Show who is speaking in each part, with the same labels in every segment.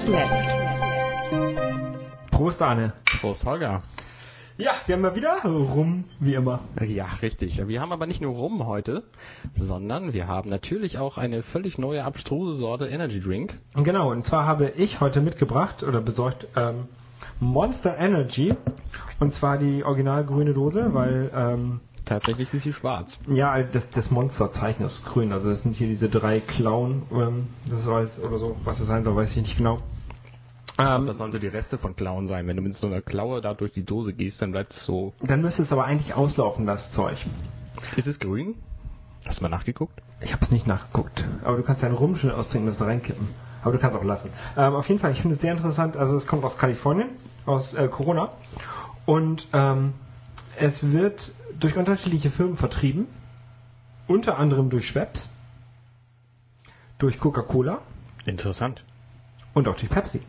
Speaker 1: 30 minutes left.
Speaker 2: Prost, Arne.
Speaker 3: Prost, Holger.
Speaker 2: Ja, wir haben mal wieder rum, wie immer.
Speaker 3: Ja, richtig. Wir haben aber nicht nur Rum heute, sondern wir haben natürlich auch eine völlig neue, abstruse Sorte Energy Drink.
Speaker 2: Genau, und zwar habe ich heute mitgebracht oder besorgt ähm, Monster Energy. Und zwar die originalgrüne Dose, weil ähm,
Speaker 3: Tatsächlich ist sie schwarz.
Speaker 2: ja, das, das Monsterzeichen ist grün. Also das sind hier diese drei Klauen. Ähm, das soll oder so, was das sein soll, weiß ich nicht genau. Ähm,
Speaker 3: Das sollen so die Reste von Klauen sein. Wenn du mit so einer Klaue da durch die Dose gehst, dann bleibt es so.
Speaker 2: dann müsste es aber eigentlich auslaufen, das Zeug.
Speaker 3: Ist es grün? Hast du mal nachgeguckt?
Speaker 2: Ich habe es nicht nachgeguckt. Aber du kannst deinen Rum schnell austrinken und das da reinkippen. Aber du kannst auch lassen. Ähm, auf jeden Fall, ich finde es sehr interessant. Also es kommt aus Kalifornien, aus äh, Corona. Und ähm, es wird durch unterschiedliche Firmen vertrieben. Unter anderem durch Schweppes, durch Coca-Cola
Speaker 3: Interessant.
Speaker 2: und auch durch Pepsi.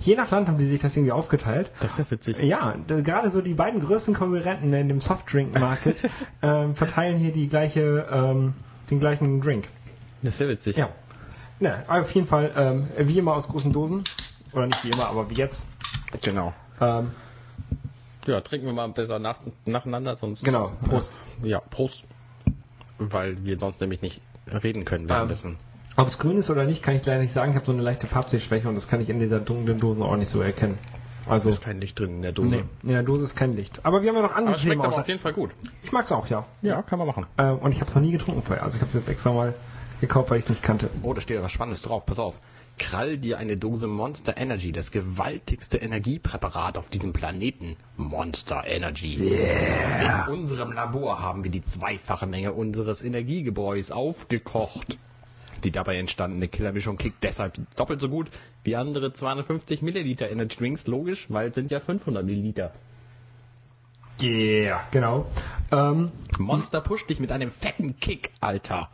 Speaker 2: Je nach Land haben die sich das irgendwie aufgeteilt.
Speaker 3: Das ist ja witzig.
Speaker 2: Ja, gerade so die beiden größten Konkurrenten in dem Softdrink-Market ähm, verteilen hier die gleiche, ähm, den gleichen Drink.
Speaker 3: Das ist ja witzig.
Speaker 2: Ja. Na, auf jeden Fall, ähm, wie immer aus großen Dosen. Oder nicht wie immer, aber wie jetzt.
Speaker 3: Genau.
Speaker 2: Ähm,
Speaker 3: Ja, trinken wir mal besser nach, nacheinander, sonst.
Speaker 2: Genau, Prost.
Speaker 3: Ja, Prost. Weil wir sonst nämlich nicht reden können währenddessen.
Speaker 2: Ob es grün ist oder nicht, kann ich leider nicht sagen. Ich habe so eine leichte Farbsehschwäche und das kann ich in dieser dunklen Dose auch nicht so erkennen. Also,
Speaker 3: ist kein Licht drin in der Dose.
Speaker 2: nee, in der Dose ist kein Licht. Aber wir haben ja noch andere
Speaker 3: Aber es schmeckt
Speaker 2: Themen
Speaker 3: aber
Speaker 2: außer-
Speaker 3: auf jeden Fall gut.
Speaker 2: Ich mag's auch, ja.
Speaker 3: Ja, kann man machen.
Speaker 2: Äh, und ich habe es noch nie getrunken vorher. Also ich habe es jetzt extra mal gekauft, weil ich es nicht kannte.
Speaker 3: Oh, da steht ja was Spannendes drauf. Pass auf. Krall dir eine Dose Monster Energy, das gewaltigste Energiepräparat auf diesem Planeten. Monster Energy. In unserem Labor haben wir die zweifache Menge unseres Energiegebräus aufgekocht. Die dabei entstandene Killermischung kickt deshalb doppelt so gut wie andere 250 Milliliter Energy Drinks. Logisch, weil es sind ja 500 Milliliter.
Speaker 2: Yeah, genau. Ähm,
Speaker 3: Monster pusht dich mit einem fetten Kick, Alter.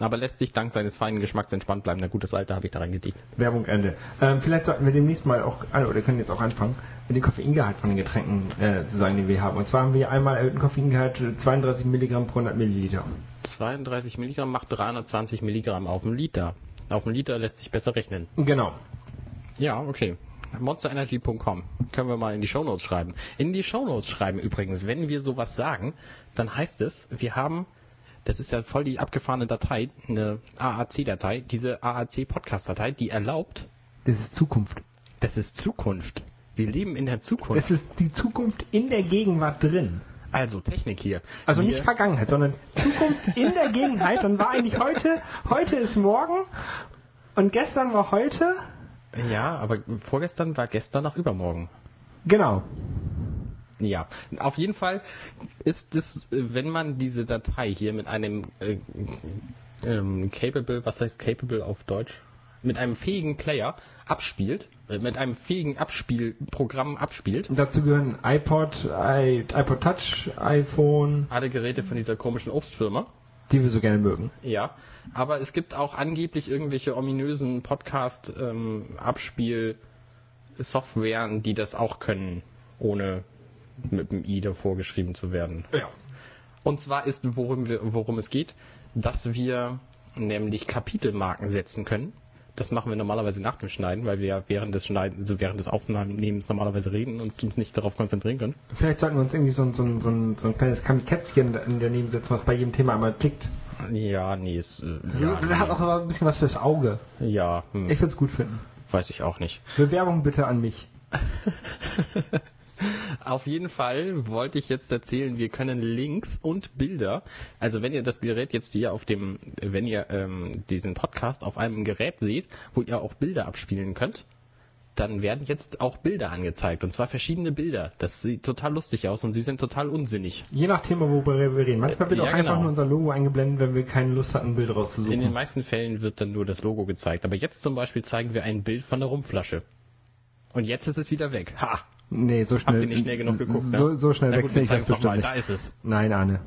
Speaker 3: Aber lässt dich dank seines feinen Geschmacks entspannt bleiben. Na gut, das Alter habe ich da reingedicht.
Speaker 2: Werbung Ende. Ähm, vielleicht sollten wir demnächst mal auch, also, oder können jetzt auch anfangen, mit dem Koffeingehalt von den Getränken äh, zu sagen, die wir haben. Und zwar haben wir einmal erhöhten Koffeingehalt äh, 32 Milligramm pro 100 Milliliter.
Speaker 3: 32 Milligramm macht 320 Milligramm auf einen Liter. Auf einen Liter lässt sich besser rechnen.
Speaker 2: Genau.
Speaker 3: Ja, okay. MonsterEnergy.com. Können wir mal in die Shownotes schreiben. In die Shownotes schreiben übrigens, wenn wir sowas sagen, dann heißt es, wir haben, das ist ja voll die abgefahrene Datei, eine AAC-Datei, diese AAC-Podcast-Datei, die erlaubt,
Speaker 2: Das ist Zukunft.
Speaker 3: das ist Zukunft. Wir leben in der Zukunft.
Speaker 2: Das ist die Zukunft in der Gegenwart drin.
Speaker 3: Also Technik hier.
Speaker 2: Also nicht Vergangenheit, sondern Zukunft in der Gegenwart. Dann war eigentlich heute, heute ist morgen und gestern war heute.
Speaker 3: Ja, aber vorgestern war gestern noch übermorgen.
Speaker 2: Genau.
Speaker 3: Ja, auf jeden Fall ist es, äh, wenn man diese Datei hier mit einem äh, ähm, capable, was heißt capable auf Deutsch? Mit einem fähigen Player abspielt, äh, mit einem fähigen Abspielprogramm abspielt.
Speaker 2: Und dazu gehören iPod, i, iPod Touch, iPhone,
Speaker 3: Alle Geräte von dieser komischen Obstfirma.
Speaker 2: die wir so gerne mögen.
Speaker 3: Ja, aber es gibt auch angeblich irgendwelche ominösen Podcast-Abspiel-Softwaren, die das auch können, ohne mit dem i davor geschrieben zu werden.
Speaker 2: Ja.
Speaker 3: Und zwar ist, worum, wir, worum es geht, dass wir nämlich Kapitelmarken setzen können. Das machen wir normalerweise nach dem Schneiden, weil wir ja während des Schneiden, also während des Aufnahmens normalerweise reden und uns nicht darauf konzentrieren können.
Speaker 2: Vielleicht sollten wir uns irgendwie so, ein- so, ein- so, ein- so ein kleines Kätzchen daneben setzen, was bei jedem Thema einmal klickt.
Speaker 3: Ja, nee, ist, äh,
Speaker 2: Also,
Speaker 3: ja,
Speaker 2: das hat auch so ein bisschen was fürs Auge.
Speaker 3: nee. ja hm,
Speaker 2: Ich würde es gut finden.
Speaker 3: weiß ich auch nicht.
Speaker 2: Bewerbung bitte an mich.
Speaker 3: Auf jeden Fall wollte ich jetzt erzählen, wir können Links und Bilder, also wenn ihr das Gerät jetzt hier auf dem, wenn ihr ähm, diesen Podcast auf einem Gerät seht, wo ihr auch Bilder abspielen könnt, dann werden jetzt auch Bilder angezeigt und zwar verschiedene Bilder. Das sieht total lustig aus und sie sind total unsinnig.
Speaker 2: Je nach Thema, worüber wir reden. Manchmal wird
Speaker 3: Ja,
Speaker 2: auch einfach
Speaker 3: genau.
Speaker 2: nur unser Logo eingeblendet, wenn wir keine Lust hatten, ein Bild
Speaker 3: In den
Speaker 2: rauszusuchen.
Speaker 3: meisten Fällen wird dann nur das Logo gezeigt, aber jetzt zum Beispiel zeigen wir ein Bild von der Rumflasche. Und jetzt ist es wieder weg. Ha!
Speaker 2: Nee, so schnell.
Speaker 3: Habt ihr nicht schnell genug geguckt, ne?
Speaker 2: So, so schnell
Speaker 3: Na gut,
Speaker 2: wechsle ich das bestimmt nicht.
Speaker 3: Da ist es.
Speaker 2: Nein, Arne.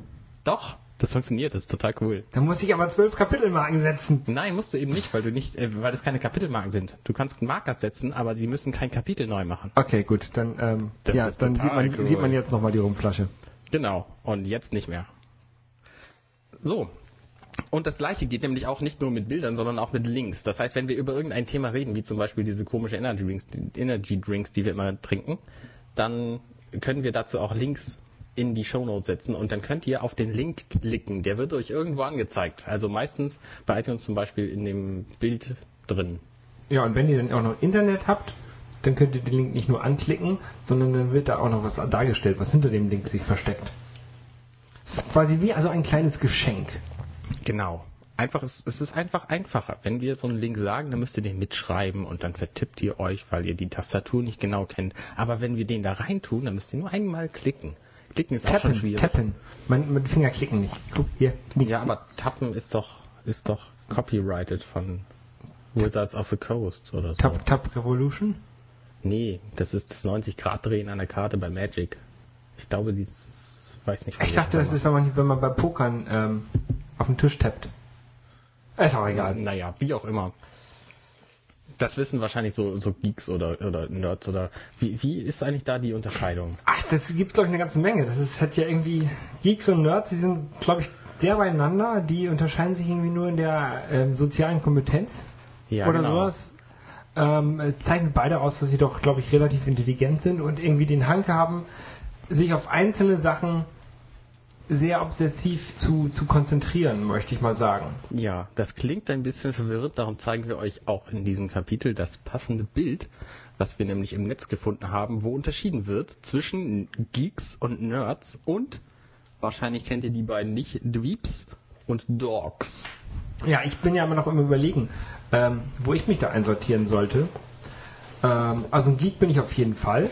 Speaker 3: Doch, das funktioniert, das ist total cool.
Speaker 2: Da muss ich aber zwölf Kapitelmarken setzen.
Speaker 3: Nein, musst du eben nicht, weil du nicht, äh, weil es keine Kapitelmarken sind. Du kannst Marker setzen, aber die müssen kein Kapitel neu machen.
Speaker 2: Okay, gut, dann, ähm,
Speaker 3: Das
Speaker 2: ja, dann sieht man,
Speaker 3: cool.
Speaker 2: sieht man jetzt nochmal die Rumflasche.
Speaker 3: Genau. Und jetzt nicht mehr. So. Und das gleiche geht nämlich auch nicht nur mit Bildern, sondern auch mit Links. Das heißt, wenn wir über irgendein Thema reden, wie zum Beispiel diese komische Energy Drinks, Energy Drinks, die wir immer trinken, dann können wir dazu auch Links in die Shownotes setzen und dann könnt ihr auf den Link klicken. Der wird euch irgendwo angezeigt. Also meistens bei iTunes zum Beispiel in dem Bild drin.
Speaker 2: Ja, und wenn ihr dann auch noch Internet habt, dann könnt ihr den Link nicht nur anklicken, sondern dann wird da auch noch was dargestellt, was hinter dem Link sich versteckt. Quasi wie also ein kleines Geschenk.
Speaker 3: Genau. Einfach, es, es ist einfach einfacher. Wenn wir so einen Link sagen, dann müsst ihr den mitschreiben und dann vertippt ihr euch, weil ihr die Tastatur nicht genau kennt. Aber wenn wir den da reintun, dann müsst ihr nur einmal klicken. Klicken ist
Speaker 2: tappen,
Speaker 3: auch schon schwierig.
Speaker 2: Tappen. Mein, mit Finger klicken nicht. Guck hier. Nichts.
Speaker 3: Ja, aber tappen ist doch, ist doch copyrighted von Wizards of the Coast oder so.
Speaker 2: Tap, Tap Revolution?
Speaker 3: Nee, das ist das 90-Grad-Drehen an der Karte bei Magic. Ich glaube, dieses, weiß nicht.
Speaker 2: Ich dachte, das ist, wenn man, wenn man bei Pokern ähm, auf den Tisch tappt. Ist auch egal.
Speaker 3: Naja, wie auch immer. Das wissen wahrscheinlich so, so Geeks oder, oder Nerds oder wie, wie ist eigentlich da die Unterscheidung?
Speaker 2: Ach, das gibt glaube ich eine ganze Menge. Das ist hat ja irgendwie Geeks und Nerds, die sind glaube ich sehr beieinander. Die unterscheiden sich irgendwie nur in der ähm, sozialen Kompetenz
Speaker 3: Ja,
Speaker 2: oder
Speaker 3: genau.
Speaker 2: sowas. Ähm, es zeichnen beide aus, dass sie doch glaube ich relativ intelligent sind und irgendwie den Hang haben, sich auf einzelne Sachen sehr obsessiv zu, zu konzentrieren, möchte ich mal sagen.
Speaker 3: Ja, das klingt ein bisschen verwirrend, darum zeigen wir euch auch in diesem Kapitel das passende Bild, was wir nämlich im Netz gefunden haben, wo unterschieden wird zwischen Geeks und Nerds und wahrscheinlich kennt ihr die beiden nicht, Dweeps und Dogs.
Speaker 2: Ja, ich bin ja immer noch im Überlegen, ähm, wo ich mich da einsortieren sollte. Ähm, also ein Geek bin ich auf jeden Fall.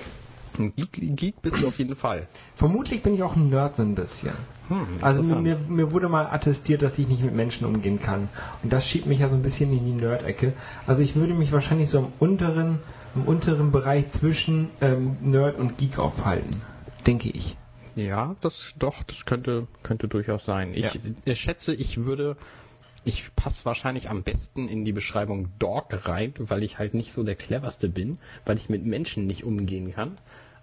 Speaker 3: Ein Geek, Geek bist du auf jeden Fall.
Speaker 2: Vermutlich bin ich auch ein Nerd so ein bisschen.
Speaker 3: Hm,
Speaker 2: Also mir, mir wurde mal attestiert, dass ich nicht mit Menschen umgehen kann. Und das schiebt mich ja so ein bisschen in die Nerd-Ecke. Also ich würde mich wahrscheinlich so im unteren, im unteren Bereich zwischen ähm, Nerd und Geek aufhalten. Denke ich.
Speaker 3: Ja, das doch, das könnte, könnte durchaus sein. Ich,
Speaker 2: Ja.
Speaker 3: ich schätze, ich würde, ich passe wahrscheinlich am besten in die Beschreibung Dog rein, weil ich halt nicht so der cleverste bin, weil ich mit Menschen nicht umgehen kann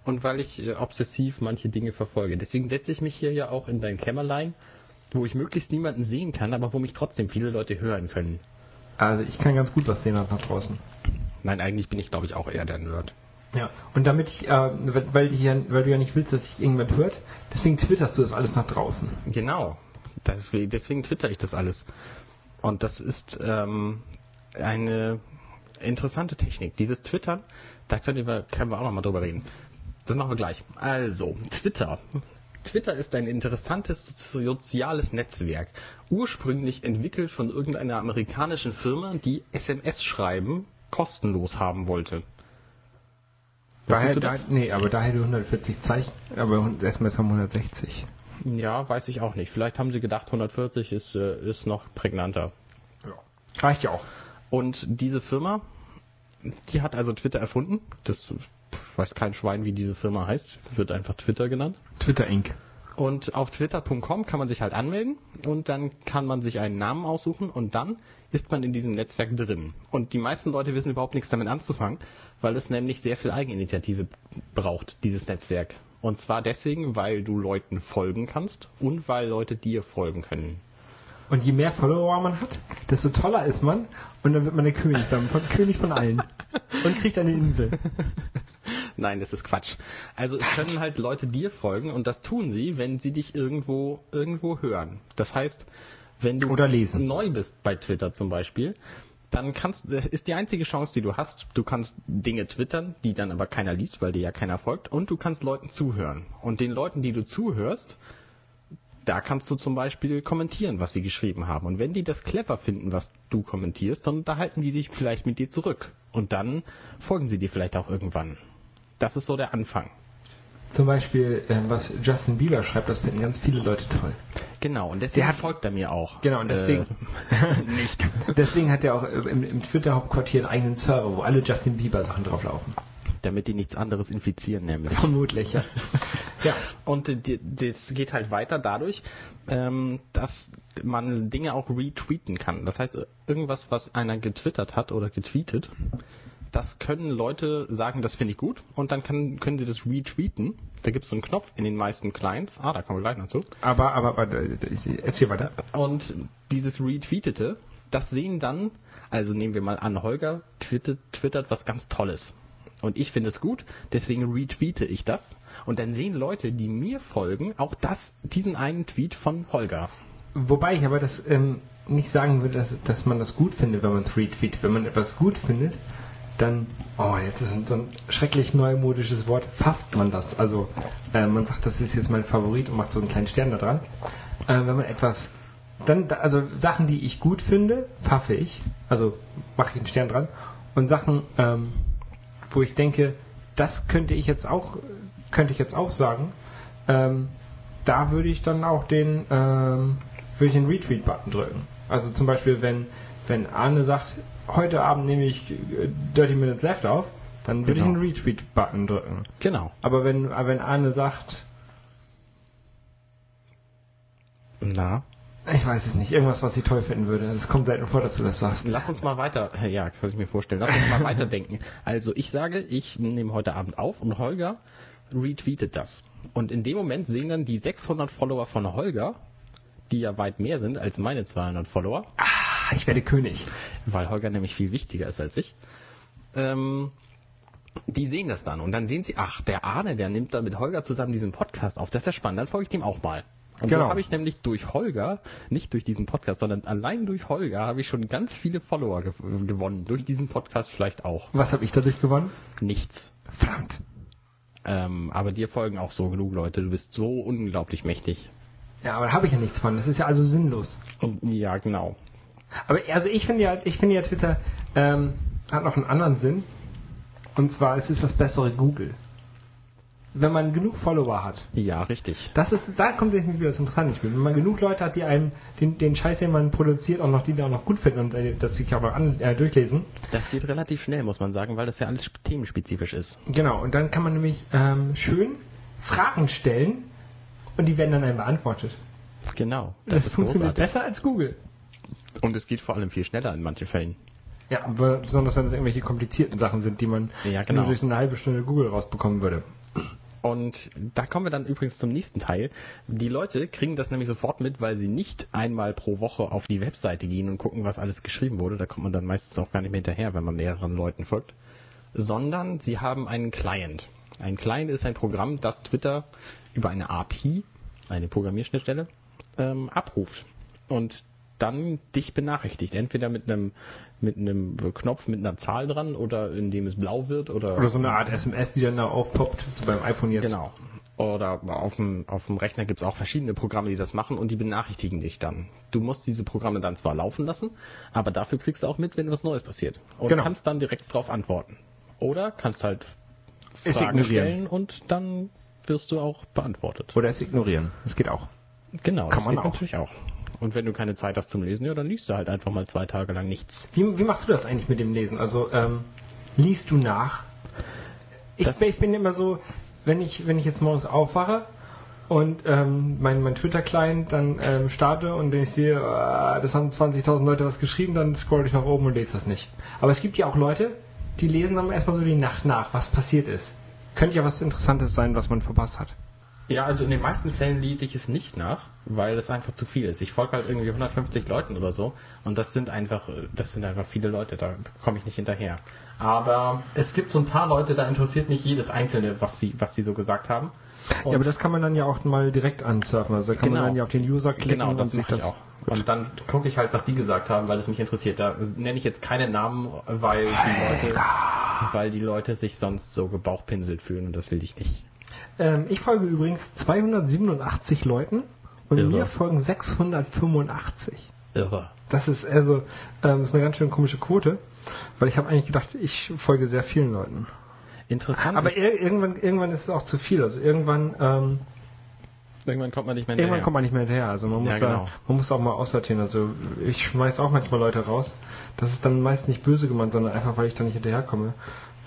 Speaker 3: und weil ich äh, obsessiv manche Dinge verfolge. Deswegen setze ich mich hier ja auch in dein Kämmerlein, wo ich möglichst niemanden sehen kann, aber wo mich trotzdem viele Leute hören können.
Speaker 2: Also ich kann ganz gut was sehen nach draußen.
Speaker 3: Nein, eigentlich bin ich glaube ich auch eher der Nerd.
Speaker 2: Ja. Und damit ich, äh, weil, ja, weil du ja nicht willst, dass sich irgendjemand hört, deswegen twitterst du das alles nach draußen.
Speaker 3: Genau. Deswegen, deswegen twitter ich das alles. Und das ist ähm, eine interessante Technik. Dieses Twittern, da können wir, können wir auch nochmal drüber reden. Das machen wir gleich. Also, Twitter. Twitter ist ein interessantes soziales Netzwerk. Ursprünglich entwickelt von irgendeiner amerikanischen Firma, die SMS-Schreiben kostenlos haben wollte.
Speaker 2: Daher, da, nee, aber daher du 140 Zeichen, aber SMS haben 160.
Speaker 3: Ja, weiß ich auch nicht. Vielleicht haben sie gedacht, 140 ist, äh, ist noch prägnanter.
Speaker 2: Ja. Reicht ja auch.
Speaker 3: Und diese Firma, die hat also Twitter erfunden. Das weiß kein Schwein, wie diese Firma heißt. Wird einfach Twitter genannt.
Speaker 2: Twitter Inc.
Speaker 3: Und auf twitter.com kann man sich halt anmelden und dann kann man sich einen Namen aussuchen und dann ist man in diesem Netzwerk drin. Und die meisten Leute wissen überhaupt nichts damit anzufangen, weil es nämlich sehr viel Eigeninitiative braucht, dieses Netzwerk. Und zwar deswegen, weil du Leuten folgen kannst und weil Leute dir folgen können.
Speaker 2: Und je mehr Follower man hat, desto toller ist man und dann wird man der König, dann König von allen. Und kriegt eine Insel.
Speaker 3: Nein, das ist Quatsch. Also es können halt Leute dir folgen und das tun sie, wenn sie dich irgendwo irgendwo hören. Das heißt, wenn du
Speaker 2: Oder lesen.
Speaker 3: neu bist bei Twitter zum Beispiel, dann kannst das ist die einzige Chance, die du hast. Du kannst Dinge twittern, die dann aber keiner liest, weil dir ja keiner folgt, und du kannst Leuten zuhören. Und den Leuten, die du zuhörst, da kannst du zum Beispiel kommentieren, was sie geschrieben haben. Und wenn die das clever finden, was du kommentierst, dann unterhalten die sich vielleicht mit dir zurück. Und dann folgen sie dir vielleicht auch irgendwann. Das ist so der Anfang.
Speaker 2: Zum Beispiel, äh, was Justin Bieber schreibt, das finden ganz viele Leute toll.
Speaker 3: Genau, und deswegen
Speaker 2: Der hat-
Speaker 3: folgt er mir auch.
Speaker 2: Genau, und deswegen,
Speaker 3: Äh, nicht.
Speaker 2: deswegen hat er auch äh, im, im Twitter-Hauptquartier einen eigenen Server, wo alle Justin Bieber-Sachen drauflaufen.
Speaker 3: Damit die nichts anderes infizieren, nämlich.
Speaker 2: Vermutlich, ja. ja.
Speaker 3: Und äh, das geht halt weiter dadurch, ähm, dass man Dinge auch retweeten kann. Das heißt, irgendwas, was einer getwittert hat oder getweetet, das können Leute sagen, das finde ich gut und dann kann, können sie das retweeten. Da gibt es so einen Knopf in den meisten Clients. Ah, da kommen wir gleich noch zu.
Speaker 2: Aber, aber, aber, äh, erzähl weiter.
Speaker 3: Und dieses Retweetete, das sehen dann, also nehmen wir mal an, Holger twittert, twittert was ganz Tolles. Und ich finde es gut, deswegen retweete ich das. Und dann sehen Leute, die mir folgen, auch das, diesen einen Tweet von Holger.
Speaker 2: Wobei ich aber das ähm, nicht sagen würde, dass, dass man das gut findet, wenn man es retweetet. Wenn man etwas gut findet, dann, oh, jetzt ist ein, so ein schrecklich neumodisches Wort, pfafft man das. Also äh, man sagt, das ist jetzt mein Favorit und macht so einen kleinen Stern da dran. Äh, wenn man etwas, dann, da- also Sachen, die ich gut finde, pfaffe ich. Also mache ich einen Stern dran. Und Sachen, ähm, wo ich denke, das könnte ich jetzt auch, könnte ich jetzt auch sagen, ähm, da würde ich dann auch den, ähm, würde ich den Retweet-Button drücken. Also zum Beispiel, wenn, wenn Arne sagt, heute Abend nehme ich äh, 30 Minutes Left auf, dann würde
Speaker 3: Genau.
Speaker 2: ich den Retweet-Button drücken.
Speaker 3: Genau.
Speaker 2: Aber wenn, aber wenn Arne sagt,
Speaker 3: Na,
Speaker 2: ich weiß es nicht, irgendwas, was ich toll finden würde, das kommt selten vor, dass du das sagst.
Speaker 3: lass uns mal weiter, ja, kann ich mir vorstellen, lass uns mal weiterdenken. Also ich sage, ich nehme heute Abend auf und Holger retweetet das. Und in dem Moment sehen dann die 600 Follower von Holger, die ja weit mehr sind als meine 200 Follower,
Speaker 2: Ah, ich werde König.
Speaker 3: weil Holger nämlich viel wichtiger ist als ich. Ähm, die sehen das dann und dann sehen sie, ach, der Arne, der nimmt da mit Holger zusammen diesen Podcast auf. Das ist ja spannend, dann folge ich dem auch mal. Und
Speaker 2: Genau.
Speaker 3: so habe ich nämlich durch Holger, nicht durch diesen Podcast, sondern allein durch Holger habe ich schon ganz viele Follower gew gewonnen. Durch diesen Podcast vielleicht auch.
Speaker 2: Was habe ich dadurch gewonnen?
Speaker 3: Nichts.
Speaker 2: Verdammt.
Speaker 3: Ähm, aber dir folgen auch so genug Leute. Du bist so unglaublich mächtig.
Speaker 2: Ja, aber da habe ich ja nichts von. Das ist ja also sinnlos.
Speaker 3: Und, ja, genau.
Speaker 2: Aber also ich finde ja, ich finde ja Twitter ähm, hat noch einen anderen Sinn. Und zwar es ist das bessere Google. Wenn man genug Follower hat.
Speaker 3: Ja, richtig.
Speaker 2: Das ist, da kommt wieder das Interessante ins Spiel. Wenn man genug Leute hat, die einem den, den Scheiß, den man produziert, auch noch die da auch noch gut finden und äh, das sich auch noch an, äh, durchlesen.
Speaker 3: Das geht relativ schnell, muss man sagen, weil das ja alles sp- themenspezifisch ist.
Speaker 2: Genau. Und dann kann man nämlich ähm, schön Fragen stellen und die werden dann einem beantwortet.
Speaker 3: Genau.
Speaker 2: Das,
Speaker 3: Das,
Speaker 2: funktioniert
Speaker 3: großartig.
Speaker 2: besser als Google.
Speaker 3: Und es geht vor allem viel schneller in manchen Fällen.
Speaker 2: Ja, besonders wenn es irgendwelche komplizierten Sachen sind, die man
Speaker 3: Ja, genau.
Speaker 2: nur durch so eine halbe Stunde Google rausbekommen würde.
Speaker 3: Und da kommen wir dann übrigens zum nächsten Teil. Die Leute kriegen das nämlich sofort mit, weil sie nicht einmal pro Woche auf die Webseite gehen und gucken, was alles geschrieben wurde. Da kommt man dann meistens auch gar nicht mehr hinterher, wenn man mehreren Leuten folgt. Sondern sie haben einen Client. Ein Client ist ein Programm, das Twitter über eine API, eine Programmierschnittstelle, ähm, abruft. Und dann dich benachrichtigt. Entweder mit einem, mit einem Knopf mit einer Zahl dran oder indem es blau wird oder
Speaker 2: Oder so eine Art SMS, die dann da aufpoppt, so beim iPhone jetzt.
Speaker 3: Genau. Oder auf dem, auf dem Rechner gibt es auch verschiedene Programme, die das machen und die benachrichtigen dich dann. Du musst diese Programme dann zwar laufen lassen, aber dafür kriegst du auch mit, wenn was Neues passiert. Und
Speaker 2: Genau.
Speaker 3: kannst dann direkt drauf antworten. Oder kannst halt Fragen stellen und dann wirst du auch beantwortet.
Speaker 2: Oder es ignorieren. Das geht auch.
Speaker 3: Genau,
Speaker 2: Kann
Speaker 3: das
Speaker 2: man
Speaker 3: geht
Speaker 2: auch.
Speaker 3: natürlich auch. Und wenn du keine Zeit hast zum Lesen, ja, dann liest du halt einfach mal zwei Tage lang nichts.
Speaker 2: Wie, wie machst du das eigentlich mit dem Lesen? Also, ähm, liest du nach? Ich, ich bin immer so, wenn ich, wenn ich jetzt morgens aufwache und ähm, mein, mein Twitter-Client dann ähm, starte und ich sehe, äh, das haben 20.000 Leute was geschrieben, dann scroll ich nach oben und lese das nicht. Aber es gibt ja auch Leute, die lesen dann erstmal so die Nacht nach, was passiert ist. Könnte ja was Interessantes sein, was man verpasst hat.
Speaker 3: Ja, also in den meisten Fällen lese ich es nicht nach, weil es einfach zu viel ist. Ich folge halt irgendwie 150 Leuten oder so und das sind einfach, äh, das sind einfach viele Leute, da komme ich nicht hinterher. Aber es gibt so ein paar Leute, da interessiert mich jedes einzelne, was sie, was sie so gesagt haben. Und
Speaker 2: ja, aber das kann man dann ja auch mal direkt ansurfen. Also da kann
Speaker 3: Genau.
Speaker 2: man dann ja auf den User klicken
Speaker 3: genau, das
Speaker 2: und sich das.
Speaker 3: auch. Und dann gucke ich halt, was die gesagt haben, weil es mich interessiert. Da nenne ich jetzt keine Namen, weil die Leute, weil die Leute sich sonst so gebauchpinselt fühlen und das will ich nicht.
Speaker 2: Ähm, ich folge übrigens 287 Leuten und
Speaker 3: Irre.
Speaker 2: mir folgen 685.
Speaker 3: Irre.
Speaker 2: Das ist also ähm, ist eine ganz schön komische Quote, weil ich habe eigentlich gedacht, ich folge sehr vielen Leuten.
Speaker 3: Interessant.
Speaker 2: Aber ir irgendwann, irgendwann ist es auch zu viel. Also irgendwann, ähm,
Speaker 3: irgendwann kommt man nicht mehr
Speaker 2: irgendwann
Speaker 3: hinterher.
Speaker 2: kommt man nicht mehr hinterher. Also man muss,
Speaker 3: Ja, genau.
Speaker 2: da, man muss auch mal aussortieren. Also ich schmeiß auch manchmal Leute raus. Das ist dann meist nicht böse gemeint, sondern einfach, weil ich da nicht hinterherkomme.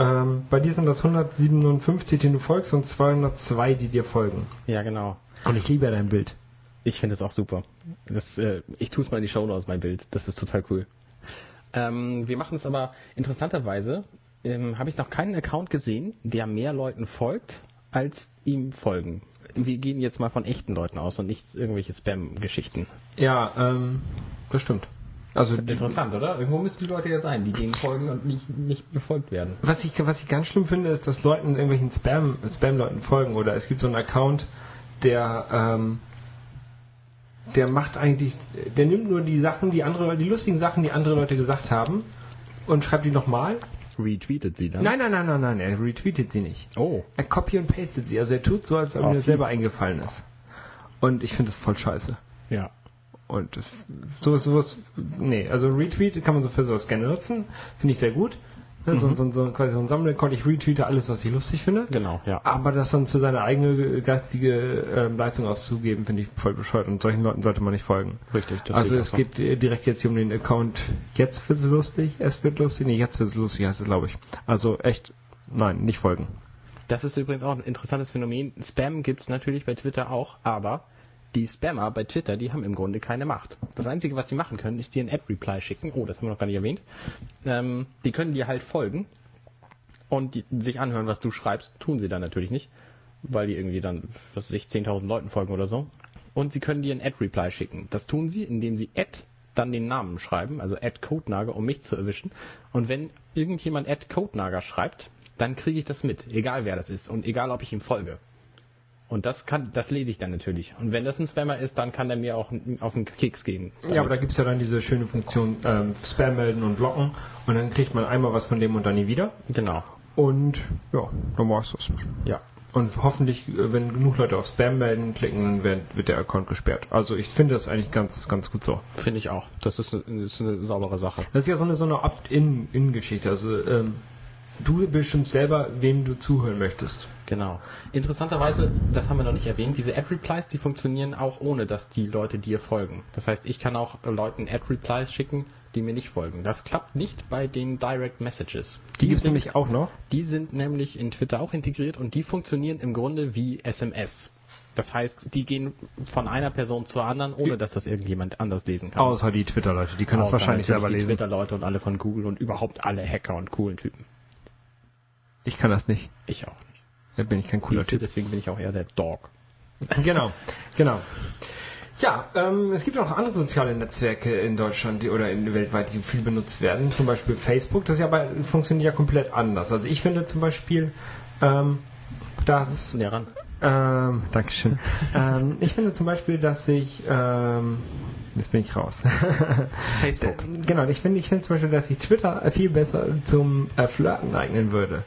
Speaker 2: Ähm, bei dir sind das 157, denen du folgst und 202, die dir folgen.
Speaker 3: Ja, genau.
Speaker 2: Und ich liebe ja dein Bild.
Speaker 3: Ich finde es auch super. Das, äh, ich tue es mal in die Show Notes, mein Bild. Das ist total cool. Ähm, wir machen es aber interessanterweise, ähm, habe ich noch keinen Account gesehen, der mehr Leuten folgt, als ihm folgen. Wir gehen jetzt mal von echten Leuten aus und nicht irgendwelche Spam-Geschichten.
Speaker 2: Ja, ähm, das stimmt. Also die,
Speaker 3: Interessant, oder? Irgendwo müssen die Leute ja sein, die denen folgen und nicht, nicht befolgt werden.
Speaker 2: was ich was ich ganz schlimm finde, ist, dass Leuten irgendwelchen Spam Spam-Leuten folgen oder es gibt so einen Account, der ähm, der macht eigentlich, der nimmt nur die Sachen, die andere, die lustigen Sachen, die andere Leute gesagt haben und schreibt die nochmal.
Speaker 3: Retweetet sie dann?
Speaker 2: Nein, nein, nein, nein, nein, er retweetet sie nicht.
Speaker 3: Oh.
Speaker 2: Er copy und pastet sie, also er tut so, als ob
Speaker 3: Oh,
Speaker 2: ihm das selber eingefallen ist. Und ich finde das voll scheiße.
Speaker 3: Ja.
Speaker 2: Und sowas, sowas, nee, also Retweet kann man so für sowas gerne nutzen, finde ich sehr gut. Ne, so, so, so, quasi so ein Sammelaccount, ich retweete alles, was ich lustig finde.
Speaker 3: Genau, ja.
Speaker 2: Aber das dann für seine eigene geistige ähm, Leistung auszugeben, finde ich voll bescheuert und solchen Leuten sollte man nicht folgen.
Speaker 3: Richtig, das
Speaker 2: also es geht äh, direkt jetzt hier um den Account, jetzt wird's lustig, es wird lustig, nee, jetzt wird's lustig, heißt es glaube ich. Also echt, nein, nicht folgen.
Speaker 3: Das ist übrigens auch ein interessantes Phänomen. Spam gibt's natürlich bei Twitter auch, aber die Spammer bei Twitter, die haben im Grunde keine Macht. Das Einzige, was sie machen können, ist dir ein Ad-Reply schicken. Oh, das haben wir noch gar nicht erwähnt. Ähm, die können dir halt folgen und die, sich anhören, was du schreibst. Tun sie dann natürlich nicht, weil die irgendwie dann, was weiß ich, 10.000 Leuten folgen oder so. Und sie können dir ein Ad-Reply schicken. Das tun sie, indem sie Ad dann den Namen schreiben, also Ad Codenager, um mich zu erwischen. Und wenn irgendjemand Ad Codenager schreibt, dann kriege ich das mit, egal wer das ist und egal ob ich ihm folge. Und das kann, das lese ich dann natürlich. Und wenn das ein Spammer ist, dann kann der mir auch auf den Keks gehen.
Speaker 2: Ja, aber da gibt's ja dann diese schöne Funktion ähm, Spam melden und blocken und dann kriegt man einmal was von dem und dann nie wieder.
Speaker 3: genau.
Speaker 2: Und ja, dann war's das.
Speaker 3: Ja.
Speaker 2: Und hoffentlich, äh, wenn genug Leute auf Spam melden klicken, dann wird, wird der Account gesperrt. Also ich finde das eigentlich ganz, ganz gut so.
Speaker 3: Finde ich auch. Das ist eine, ist eine saubere Sache.
Speaker 2: Das ist ja so eine, so eine Opt-in-Geschichte. Also ähm, du bestimmst selber, wem du zuhören möchtest.
Speaker 3: Genau. Interessanterweise, das haben wir noch nicht erwähnt, diese Ad-Replies, die funktionieren auch ohne, dass die Leute dir folgen. Das heißt, ich kann auch Leuten Ad-Replies schicken, die mir nicht folgen. Das klappt nicht bei den Direct Messages.
Speaker 2: Die gibt's
Speaker 3: sind,
Speaker 2: nämlich auch noch.
Speaker 3: Die sind nämlich in Twitter auch integriert und die funktionieren im Grunde wie SMS. Das heißt, die gehen von einer Person zur anderen, ohne dass das irgendjemand anders lesen kann.
Speaker 2: Außer die Twitter-Leute, die können das
Speaker 3: Außer
Speaker 2: wahrscheinlich
Speaker 3: natürlich
Speaker 2: selber
Speaker 3: die
Speaker 2: lesen.
Speaker 3: Twitter-Leute und alle von Google und überhaupt alle Hacker und coolen Typen.
Speaker 2: Ich kann das nicht.
Speaker 3: Ich auch nicht.
Speaker 2: Da bin ich kein cooler Typ.
Speaker 3: Deswegen bin ich auch eher der Dog.
Speaker 2: Genau, genau. Ja, ähm, es gibt auch noch andere soziale Netzwerke in Deutschland die, oder in, weltweit, die viel benutzt werden. Zum Beispiel Facebook. Das ja aber, funktioniert ja komplett anders. Also ich finde zum Beispiel, ähm, dass
Speaker 3: Näher ran.
Speaker 2: Ähm, Dankeschön. ähm, ich finde zum Beispiel, dass ich, ähm, jetzt bin ich raus.
Speaker 3: Facebook.
Speaker 2: genau, ich finde, ich finde zum Beispiel, dass sich Twitter viel besser zum äh, Flirten eignen würde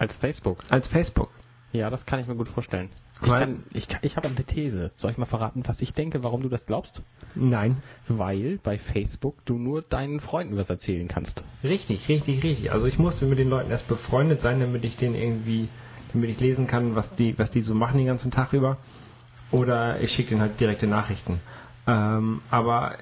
Speaker 3: Als Facebook.
Speaker 2: als Facebook.
Speaker 3: Ja, das kann ich mir gut vorstellen. Ich,
Speaker 2: Weil-
Speaker 3: kann, ich, ich habe eine These. Soll ich mal verraten, was ich denke, warum du das glaubst?
Speaker 2: Nein.
Speaker 3: Weil bei Facebook du nur deinen Freunden was erzählen kannst.
Speaker 2: Richtig, richtig, richtig. Also ich musste mit den Leuten erst befreundet sein, damit ich den irgendwie, damit ich lesen kann, was die, was die so machen den ganzen Tag über. Oder ich schicke denen halt direkte Nachrichten. Ähm, aber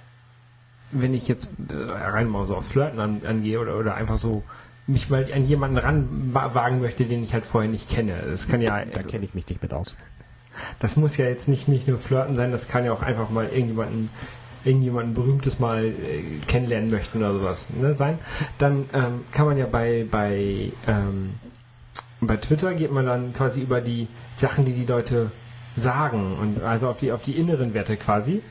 Speaker 2: wenn ich jetzt äh, rein mal so auf Flirten an, angehe oder, oder einfach so mich mal an jemanden ranwagen möchte, den ich halt vorher nicht kenne. Das kann ja,
Speaker 3: Da kenne ich mich nicht mit aus.
Speaker 2: das muss ja jetzt nicht, nicht nur Flirten sein, das kann ja auch einfach mal irgendjemanden, irgendjemanden Berühmtes mal äh, kennenlernen möchten oder sowas ne, sein. Dann ähm, kann man ja bei, bei, ähm, bei Twitter geht man dann quasi über die Sachen, die die Leute sagen und also auf die, auf die inneren Werte quasi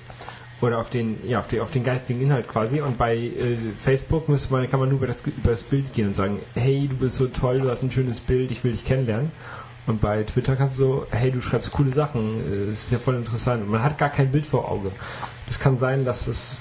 Speaker 2: oder auf den, ja, auf, die, auf den geistigen Inhalt quasi. Und bei äh, Facebook müsste man, kann man nur über das, über das Bild gehen und sagen, hey, du bist so toll, du hast ein schönes Bild, ich will dich kennenlernen. Und bei Twitter kannst du so, hey, du schreibst coole Sachen, äh, das ist ja voll interessant. Und man hat gar kein Bild vor Auge. Es kann sein, dass es,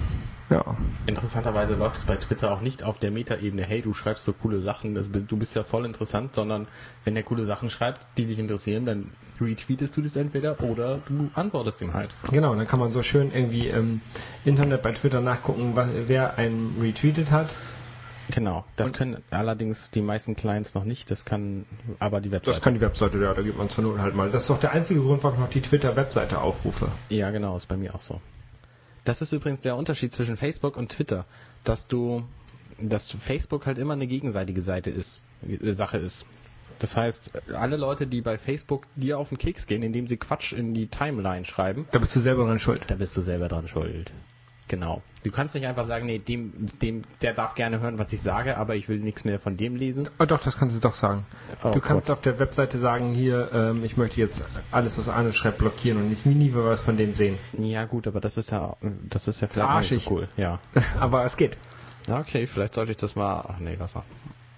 Speaker 2: ja,
Speaker 3: Interessanterweise läuft es bei Twitter auch nicht auf der Metaebene, hey, du schreibst so coole Sachen, das, du bist ja voll interessant, sondern wenn er coole Sachen schreibt, die dich interessieren, dann retweetest du das entweder oder du antwortest ihm halt.
Speaker 2: genau. Und dann kann man so schön irgendwie im Internet bei Twitter nachgucken, was, wer einen retweetet hat.
Speaker 3: Genau. Das können allerdings die meisten Clients noch nicht, das kann aber die Webseite.
Speaker 2: Das kann die Webseite, ja, da gibt man zur Not halt mal. Das ist doch der einzige Grund, warum ich noch die Twitter-Webseite aufrufe.
Speaker 3: Ja, genau, ist bei mir auch so. Das ist übrigens der Unterschied zwischen Facebook und Twitter, dass du, dass Facebook halt immer eine gegenseitige Seite ist, äh, Sache ist. Das heißt, alle Leute, die bei Facebook dir auf den Keks gehen, indem sie Quatsch in die Timeline schreiben,
Speaker 2: Da bist du selber dran schuld.
Speaker 3: da bist du selber dran schuld. Genau. Du kannst nicht einfach sagen, nee, dem, dem, der darf gerne hören, was ich sage, aber ich will nichts mehr von dem lesen.
Speaker 2: Oh, doch, das kannst du doch sagen.
Speaker 3: Oh,
Speaker 2: du kannst
Speaker 3: Gott.
Speaker 2: auf der Webseite sagen, hier, ähm, ich möchte jetzt alles, was Arne schreibt, blockieren und ich will nie was von dem sehen.
Speaker 3: Ja, gut, aber das ist ja, das ist ja vielleicht nicht so cool. Ja.
Speaker 2: Aber es geht.
Speaker 3: Okay, vielleicht sollte ich das mal. Ach nee, lass mal.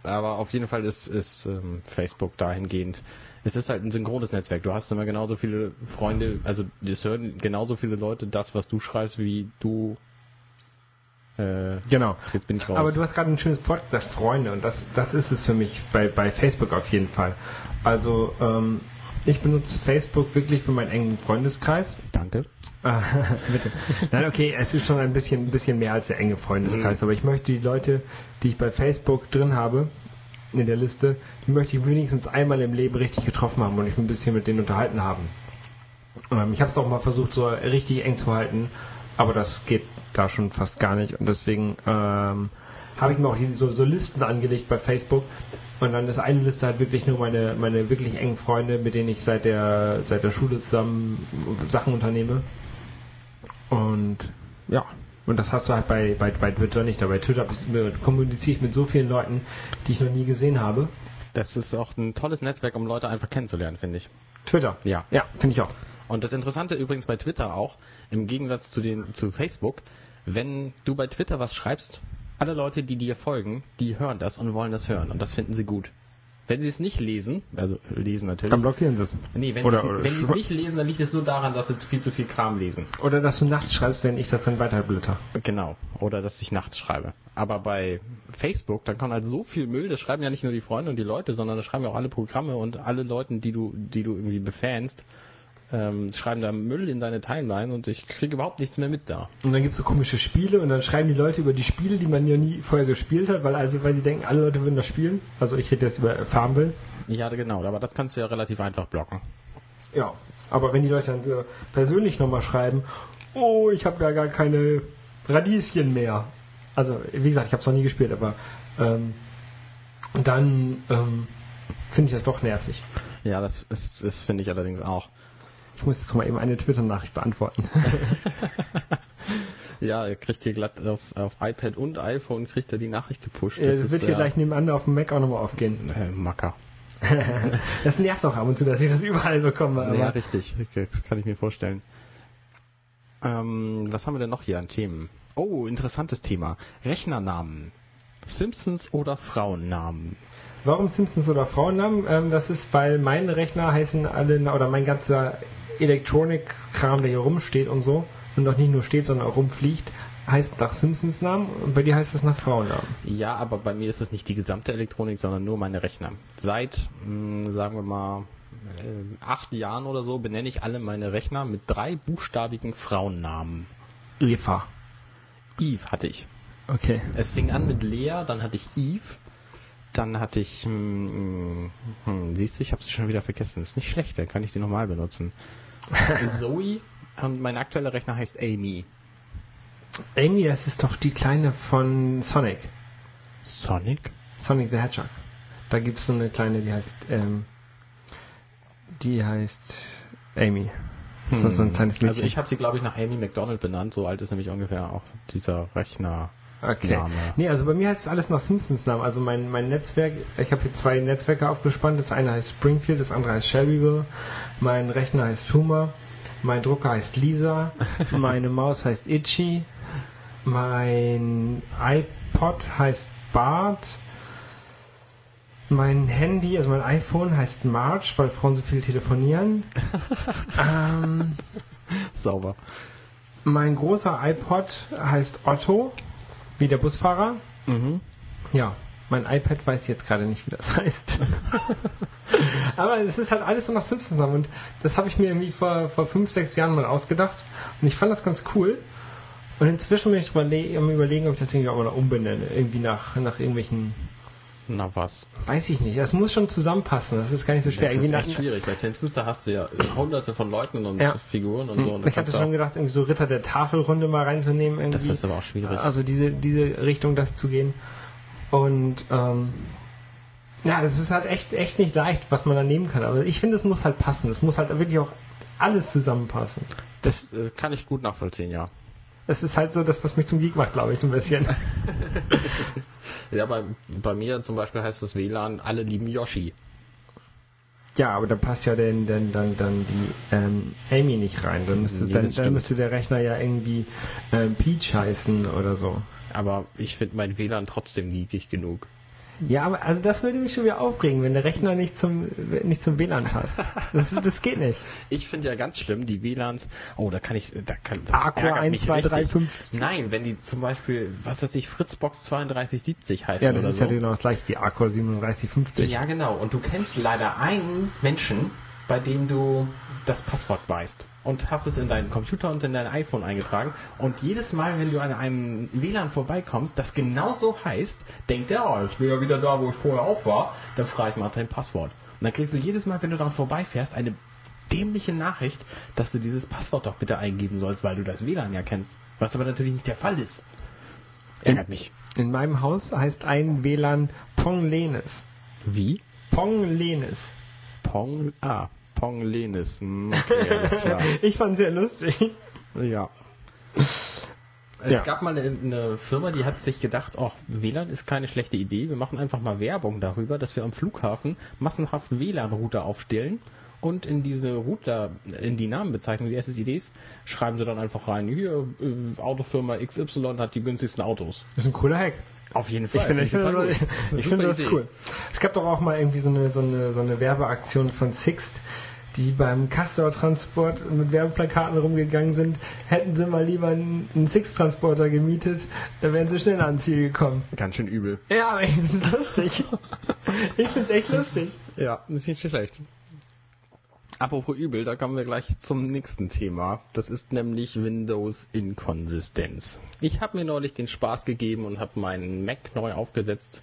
Speaker 3: Aber auf jeden Fall ist, ist ähm, Facebook dahingehend. Es ist halt ein synchrones Netzwerk. Du hast immer genauso viele Freunde, also es hören genauso viele Leute das, was du schreibst, wie du. Äh,
Speaker 2: Genau.
Speaker 3: jetzt bin ich raus.
Speaker 2: Aber du hast gerade ein schönes Wort gesagt, Freunde, und das, das ist es für mich bei, bei Facebook auf jeden Fall. Also, ähm, ich benutze Facebook wirklich für meinen engen Freundeskreis.
Speaker 3: Danke.
Speaker 2: Ah, Bitte. Nein, okay, es ist schon ein bisschen, ein bisschen mehr als der enge Freundeskreis, aber ich möchte die Leute, die ich bei Facebook drin habe, in der Liste, die möchte ich wenigstens einmal im Leben richtig getroffen haben und ich ein bisschen mit denen unterhalten haben. Ähm, ich habe es auch mal versucht, so richtig eng zu halten, aber das geht da schon fast gar nicht und deswegen ähm, habe ich mir auch so, so Listen angelegt bei Facebook und dann ist eine Liste halt wirklich nur meine, meine wirklich engen Freunde, mit denen ich seit der, seit der Schule zusammen Sachen unternehme. Und ja, und das hast du halt bei, bei, bei Twitter nicht. Aber bei Twitter kommuniziere ich mit so vielen Leuten, die ich noch nie gesehen habe.
Speaker 3: Das ist auch ein tolles Netzwerk, um Leute einfach kennenzulernen, finde ich.
Speaker 2: Twitter.
Speaker 3: Ja.
Speaker 2: Ja, finde ich auch.
Speaker 3: Und das Interessante übrigens bei Twitter auch, im Gegensatz zu, den, zu Facebook, wenn du bei Twitter was schreibst, alle Leute, die dir folgen, die hören das und wollen das hören und das finden sie gut. Wenn sie es nicht lesen, also lesen natürlich.
Speaker 2: Dann blockieren sie es.
Speaker 3: nee, wenn sie es nicht lesen, dann liegt es nur daran, dass sie viel zu viel Kram lesen.
Speaker 2: Oder dass du nachts schreibst, wenn ich das dann weiterblätter.
Speaker 3: Genau. Oder dass ich nachts schreibe. Aber bei Facebook, dann kommt halt so viel Müll, das schreiben ja nicht nur die Freunde und die Leute, sondern das schreiben ja auch alle Programme und alle Leute, die du, die du irgendwie befanst, ähm, schreiben da Müll in deine Timeline und ich kriege überhaupt nichts mehr mit da.
Speaker 2: Und dann gibt es so komische Spiele und dann schreiben die Leute über die Spiele, die man ja nie vorher gespielt hat, weil also weil die denken, alle Leute würden das spielen. Also ich rede jetzt über Farmville.
Speaker 3: Ja, genau, aber das kannst du ja relativ einfach blocken.
Speaker 2: Ja. Aber wenn die Leute dann so persönlich nochmal schreiben, oh, ich habe ja gar keine Radieschen mehr. Also, wie gesagt, ich habe es noch nie gespielt, aber ähm, dann ähm, finde ich das doch nervig.
Speaker 3: Ja, das, ist, das finde ich allerdings auch.
Speaker 2: Ich muss jetzt mal eben eine Twitter-Nachricht beantworten.
Speaker 3: Ja, er kriegt hier glatt auf, auf iPad und iPhone kriegt er die Nachricht gepusht.
Speaker 2: Das
Speaker 3: ist,
Speaker 2: wird hier
Speaker 3: äh,
Speaker 2: gleich nebenan auf dem Mac auch nochmal aufgehen.
Speaker 3: äh, Macker.
Speaker 2: das nervt auch ab und zu, dass ich das überall bekomme. Aber
Speaker 3: Ja, richtig. Das kann ich mir vorstellen. Ähm, was haben wir denn noch hier an Themen? Oh, interessantes Thema. Rechnernamen. Simpsons oder Frauennamen?
Speaker 2: Warum Simpsons oder Frauennamen? Ähm, das ist, weil meine Rechner heißen alle, oder mein ganzer Elektronikkram, der hier rumsteht und so, und auch nicht nur steht, sondern auch rumfliegt, heißt nach Simpsons Namen und bei dir heißt das nach Frauennamen.
Speaker 3: Ja, aber bei mir ist es nicht die gesamte Elektronik, sondern nur meine Rechner. Seit, mh, sagen wir mal, äh, acht Jahren oder so benenne ich alle meine Rechner mit drei buchstabigen Frauennamen.
Speaker 2: Eva.
Speaker 3: Eve hatte ich.
Speaker 2: Okay.
Speaker 3: Es fing an mit Lea, dann hatte ich Eve, dann hatte ich, hm, hm, siehst du, ich habe sie schon wieder vergessen. Ist nicht schlecht, dann kann ich sie nochmal benutzen. Zoe und mein aktueller Rechner heißt Amy.
Speaker 2: Amy, das ist doch die kleine von Sonic.
Speaker 3: Sonic?
Speaker 2: Sonic the Hedgehog. Da gibt es so eine kleine, die heißt, ähm, die heißt Amy. Das ist so ein kleines Mädchen.
Speaker 3: Also ich habe sie, glaube ich, nach Amy McDonald benannt. So alt ist nämlich ungefähr auch dieser Rechner.
Speaker 2: Okay.
Speaker 3: Name.
Speaker 2: Nee, also bei mir heißt es alles nach Simpsons Namen. Also mein, mein Netzwerk, ich habe hier zwei Netzwerke aufgespannt. Das eine heißt Springfield, das andere heißt Shelbyville. Mein Rechner heißt Tumor. Mein Drucker heißt Lisa. meine Maus heißt Itchy. Mein iPod heißt Bart. Mein Handy, also mein iPhone heißt March, weil Frauen so viel telefonieren. ähm,
Speaker 3: Sauber.
Speaker 2: mein großer iPod heißt Otto, wie der Busfahrer.
Speaker 3: Mhm.
Speaker 2: Ja, mein iPad weiß jetzt gerade nicht, wie das heißt. Aber es ist halt alles so nach Simpsons Namen und das habe ich mir irgendwie vor, vor fünf, sechs Jahren mal ausgedacht und ich fand das ganz cool. Und inzwischen bin ich am überlegen, ob ich das irgendwie auch mal umbenenne. Irgendwie nach, nach irgendwelchen,
Speaker 3: Na was?
Speaker 2: weiß ich nicht. Das muss schon zusammenpassen. Das ist gar nicht so schwer.
Speaker 3: Das
Speaker 2: irgendwie
Speaker 3: ist echt schwierig. Bei Simpsons da hast du ja hunderte von Leuten und
Speaker 2: Ja.
Speaker 3: Figuren und so. Und
Speaker 2: ich hatte schon gedacht, irgendwie so Ritter der Tafelrunde mal reinzunehmen. Irgendwie.
Speaker 3: Das ist aber auch schwierig.
Speaker 2: Also diese, diese Richtung das zu gehen. Und ähm, ja, es ist halt echt, echt nicht leicht, was man da nehmen kann. Aber ich finde, es muss halt passen. Es muss halt wirklich auch alles zusammenpassen.
Speaker 3: Das äh, kann ich gut nachvollziehen, ja.
Speaker 2: Das ist halt so das, was mich zum Geek macht, glaube ich, so ein bisschen.
Speaker 3: ja, bei, bei mir zum Beispiel heißt das WLAN, alle lieben Yoshi.
Speaker 2: Ja, aber da passt ja dann, dann, dann, dann die ähm, Amy nicht rein. Dann müsste,
Speaker 3: Nee,
Speaker 2: dann, dann müsste der Rechner ja irgendwie ähm, Peach heißen oder so.
Speaker 3: Aber ich finde mein WLAN trotzdem geekig genug.
Speaker 2: Ja, aber also das würde mich schon wieder aufregen, wenn der Rechner nicht zum nicht zum WLAN passt. Das, das geht nicht.
Speaker 3: Ich finde ja ganz schlimm, die WLANs, oh, da kann ich, da kann, das
Speaker 2: Aqua
Speaker 3: ärgert
Speaker 2: 1,
Speaker 3: mich
Speaker 2: 2, 3,
Speaker 3: richtig.
Speaker 2: 5.
Speaker 3: Nein, wenn die zum Beispiel, was weiß ich, Fritzbox 3270 heißen
Speaker 2: Ja, das
Speaker 3: oder
Speaker 2: ist
Speaker 3: so.
Speaker 2: ja genau das gleiche wie Aqua 3750.
Speaker 3: Ja, genau. Und du kennst leider einen Menschen, bei dem du das Passwort weißt. Und hast es in deinen Computer und in dein iPhone eingetragen. Und jedes Mal, wenn du an einem WLAN vorbeikommst, das genauso heißt, denkt er, oh, ich bin ja wieder da, wo ich vorher auch war, dann frage ich mal dein Passwort. Und dann kriegst du jedes Mal, wenn du daran vorbeifährst, eine dämliche Nachricht, dass du dieses Passwort doch bitte eingeben sollst, weil du das WLAN ja kennst. Was aber natürlich nicht der Fall ist. Ärgert mich.
Speaker 2: In meinem Haus heißt ein WLAN Ponglenes.
Speaker 3: Wie?
Speaker 2: Ponglenes.
Speaker 3: Pong, ah, Pong Lenis. Hm, Okay, alles klar.
Speaker 2: Ich fand sehr lustig.
Speaker 3: Ja. Es
Speaker 2: Ja.
Speaker 3: gab mal eine, eine Firma, die hat sich gedacht, ach, WLAN ist keine schlechte Idee. Wir machen einfach mal Werbung darüber, dass wir am Flughafen massenhaft WLAN-Router aufstellen und in diese Router, in die Namenbezeichnung, die SSIDs, schreiben sie dann einfach rein, hier, äh, Autofirma XY hat die günstigsten Autos.
Speaker 2: Das ist ein cooler Hack.
Speaker 3: Auf jeden
Speaker 2: Ich
Speaker 3: Fall.
Speaker 2: finde, ich finde,
Speaker 3: total
Speaker 2: das, ich finde das cool. Es gab doch auch mal irgendwie so eine, so eine, so eine Werbeaktion von Sixt, die beim Castor-Transport mit Werbeplakaten rumgegangen sind. Hätten sie mal lieber einen, Sixt-Transporter gemietet, dann wären sie schneller ans Ziel gekommen.
Speaker 3: Ganz schön übel.
Speaker 2: Ja, aber ich finde es lustig. Ich finde es echt lustig.
Speaker 3: Ja, das ist nicht schlecht. Apropos übel, da kommen wir gleich zum nächsten Thema. Das ist nämlich Windows Inkonsistenz. Ich habe mir neulich den Spaß gegeben und habe meinen Mac neu aufgesetzt.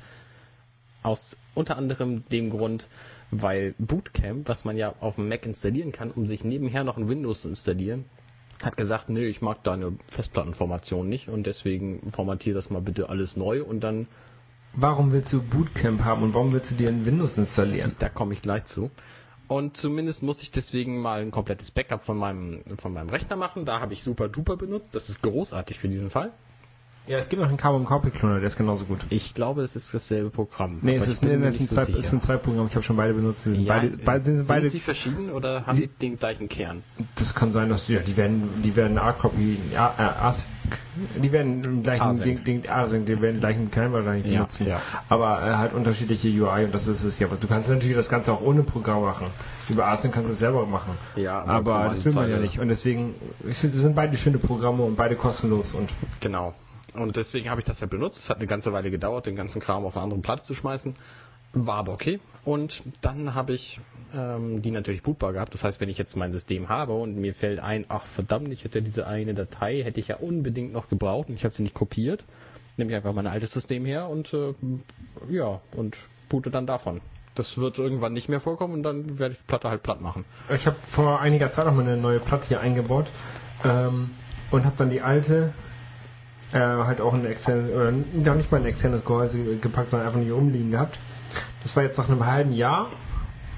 Speaker 3: Aus unter anderem dem Grund, weil Bootcamp, was man ja auf dem Mac installieren kann, um sich nebenher noch ein Windows zu installieren, hat gesagt, nee, ich mag deine Festplattenformation nicht und deswegen formatier das mal bitte alles neu und dann
Speaker 2: Warum willst du Bootcamp haben und warum willst du dir ein Windows installieren?
Speaker 3: Da komme ich gleich zu. Und zumindest muss ich deswegen mal ein komplettes Backup von meinem, von meinem Rechner machen. Da habe ich Super Duper benutzt. Das ist großartig für diesen Fall.
Speaker 2: Ja, es gibt noch einen Carbon Copy Cloner, der ist genauso gut.
Speaker 3: Ich glaube, es ist dasselbe Programm.
Speaker 2: Nee,
Speaker 3: aber
Speaker 2: es, ist, nee, es, sind
Speaker 3: so
Speaker 2: zwei, es sind zwei Programme, ich habe schon beide benutzt. Sind
Speaker 3: ja,
Speaker 2: beide, beide, sind,
Speaker 3: sind
Speaker 2: beide
Speaker 3: sie verschieden oder haben
Speaker 2: Sie-
Speaker 3: den gleichen Kern?
Speaker 2: Das kann sein, dass ja, die werden, die werden A-Copy, ja, äh, ASIC, die werden im gleichen. Ding, Ding, ASIC, die werden den gleichen Kern wahrscheinlich
Speaker 3: Ja,
Speaker 2: benutzen.
Speaker 3: ja.
Speaker 2: Aber äh, halt unterschiedliche UI und das ist es ja. Du kannst natürlich das Ganze auch ohne Programm machen. Über ASIC kannst du es selber machen.
Speaker 3: Ja, aber
Speaker 2: aber das will man ja nicht. Und deswegen, ich finde, sind beide schöne Programme und beide kostenlos und
Speaker 3: Genau. Und deswegen habe ich das ja benutzt. Es hat eine ganze Weile gedauert, den ganzen Kram auf eine andere Platte zu schmeißen. War aber okay. Und dann habe ich ähm, die natürlich bootbar gehabt. Das heißt, wenn ich jetzt mein System habe und mir fällt ein, ach verdammt, ich hätte diese eine Datei, hätte ich ja unbedingt noch gebraucht und ich habe sie nicht kopiert, nehme ich einfach mein altes System her und äh, ja, und boote dann davon. Das wird irgendwann nicht mehr vorkommen und dann werde ich die Platte halt platt machen.
Speaker 2: Ich habe vor einiger Zeit auch mal eine neue Platte hier eingebaut ähm, und habe dann die alte äh, halt auch in externe, oder noch nicht mal ein externes Gehäuse gepackt, sondern einfach nur hier rumliegen gehabt. Das war jetzt nach einem halben Jahr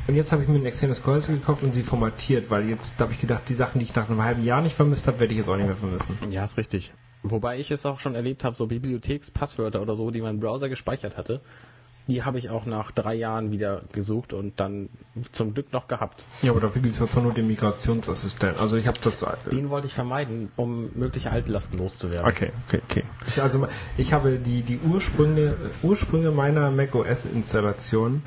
Speaker 2: und jetzt habe ich mir ein externes Gehäuse gekauft und sie formatiert, weil jetzt habe ich gedacht, die Sachen, die ich nach einem halben Jahr nicht vermisst habe, werde ich jetzt auch nicht mehr vermissen.
Speaker 3: Ja, ist richtig. Wobei ich es auch schon erlebt habe, so Bibliothekspasswörter oder so, die mein Browser gespeichert hatte, die habe ich auch nach drei Jahren wieder gesucht und dann zum Glück noch gehabt.
Speaker 2: Ja, aber dafür gibt es ja Not den Migrationsassistenten. Also ich habe das...
Speaker 3: Den wollte ich vermeiden, um mögliche Altlasten loszuwerden.
Speaker 2: Okay, okay, okay. Ich, also ich habe die, die Ursprünge, Ursprünge meiner macOS-Installation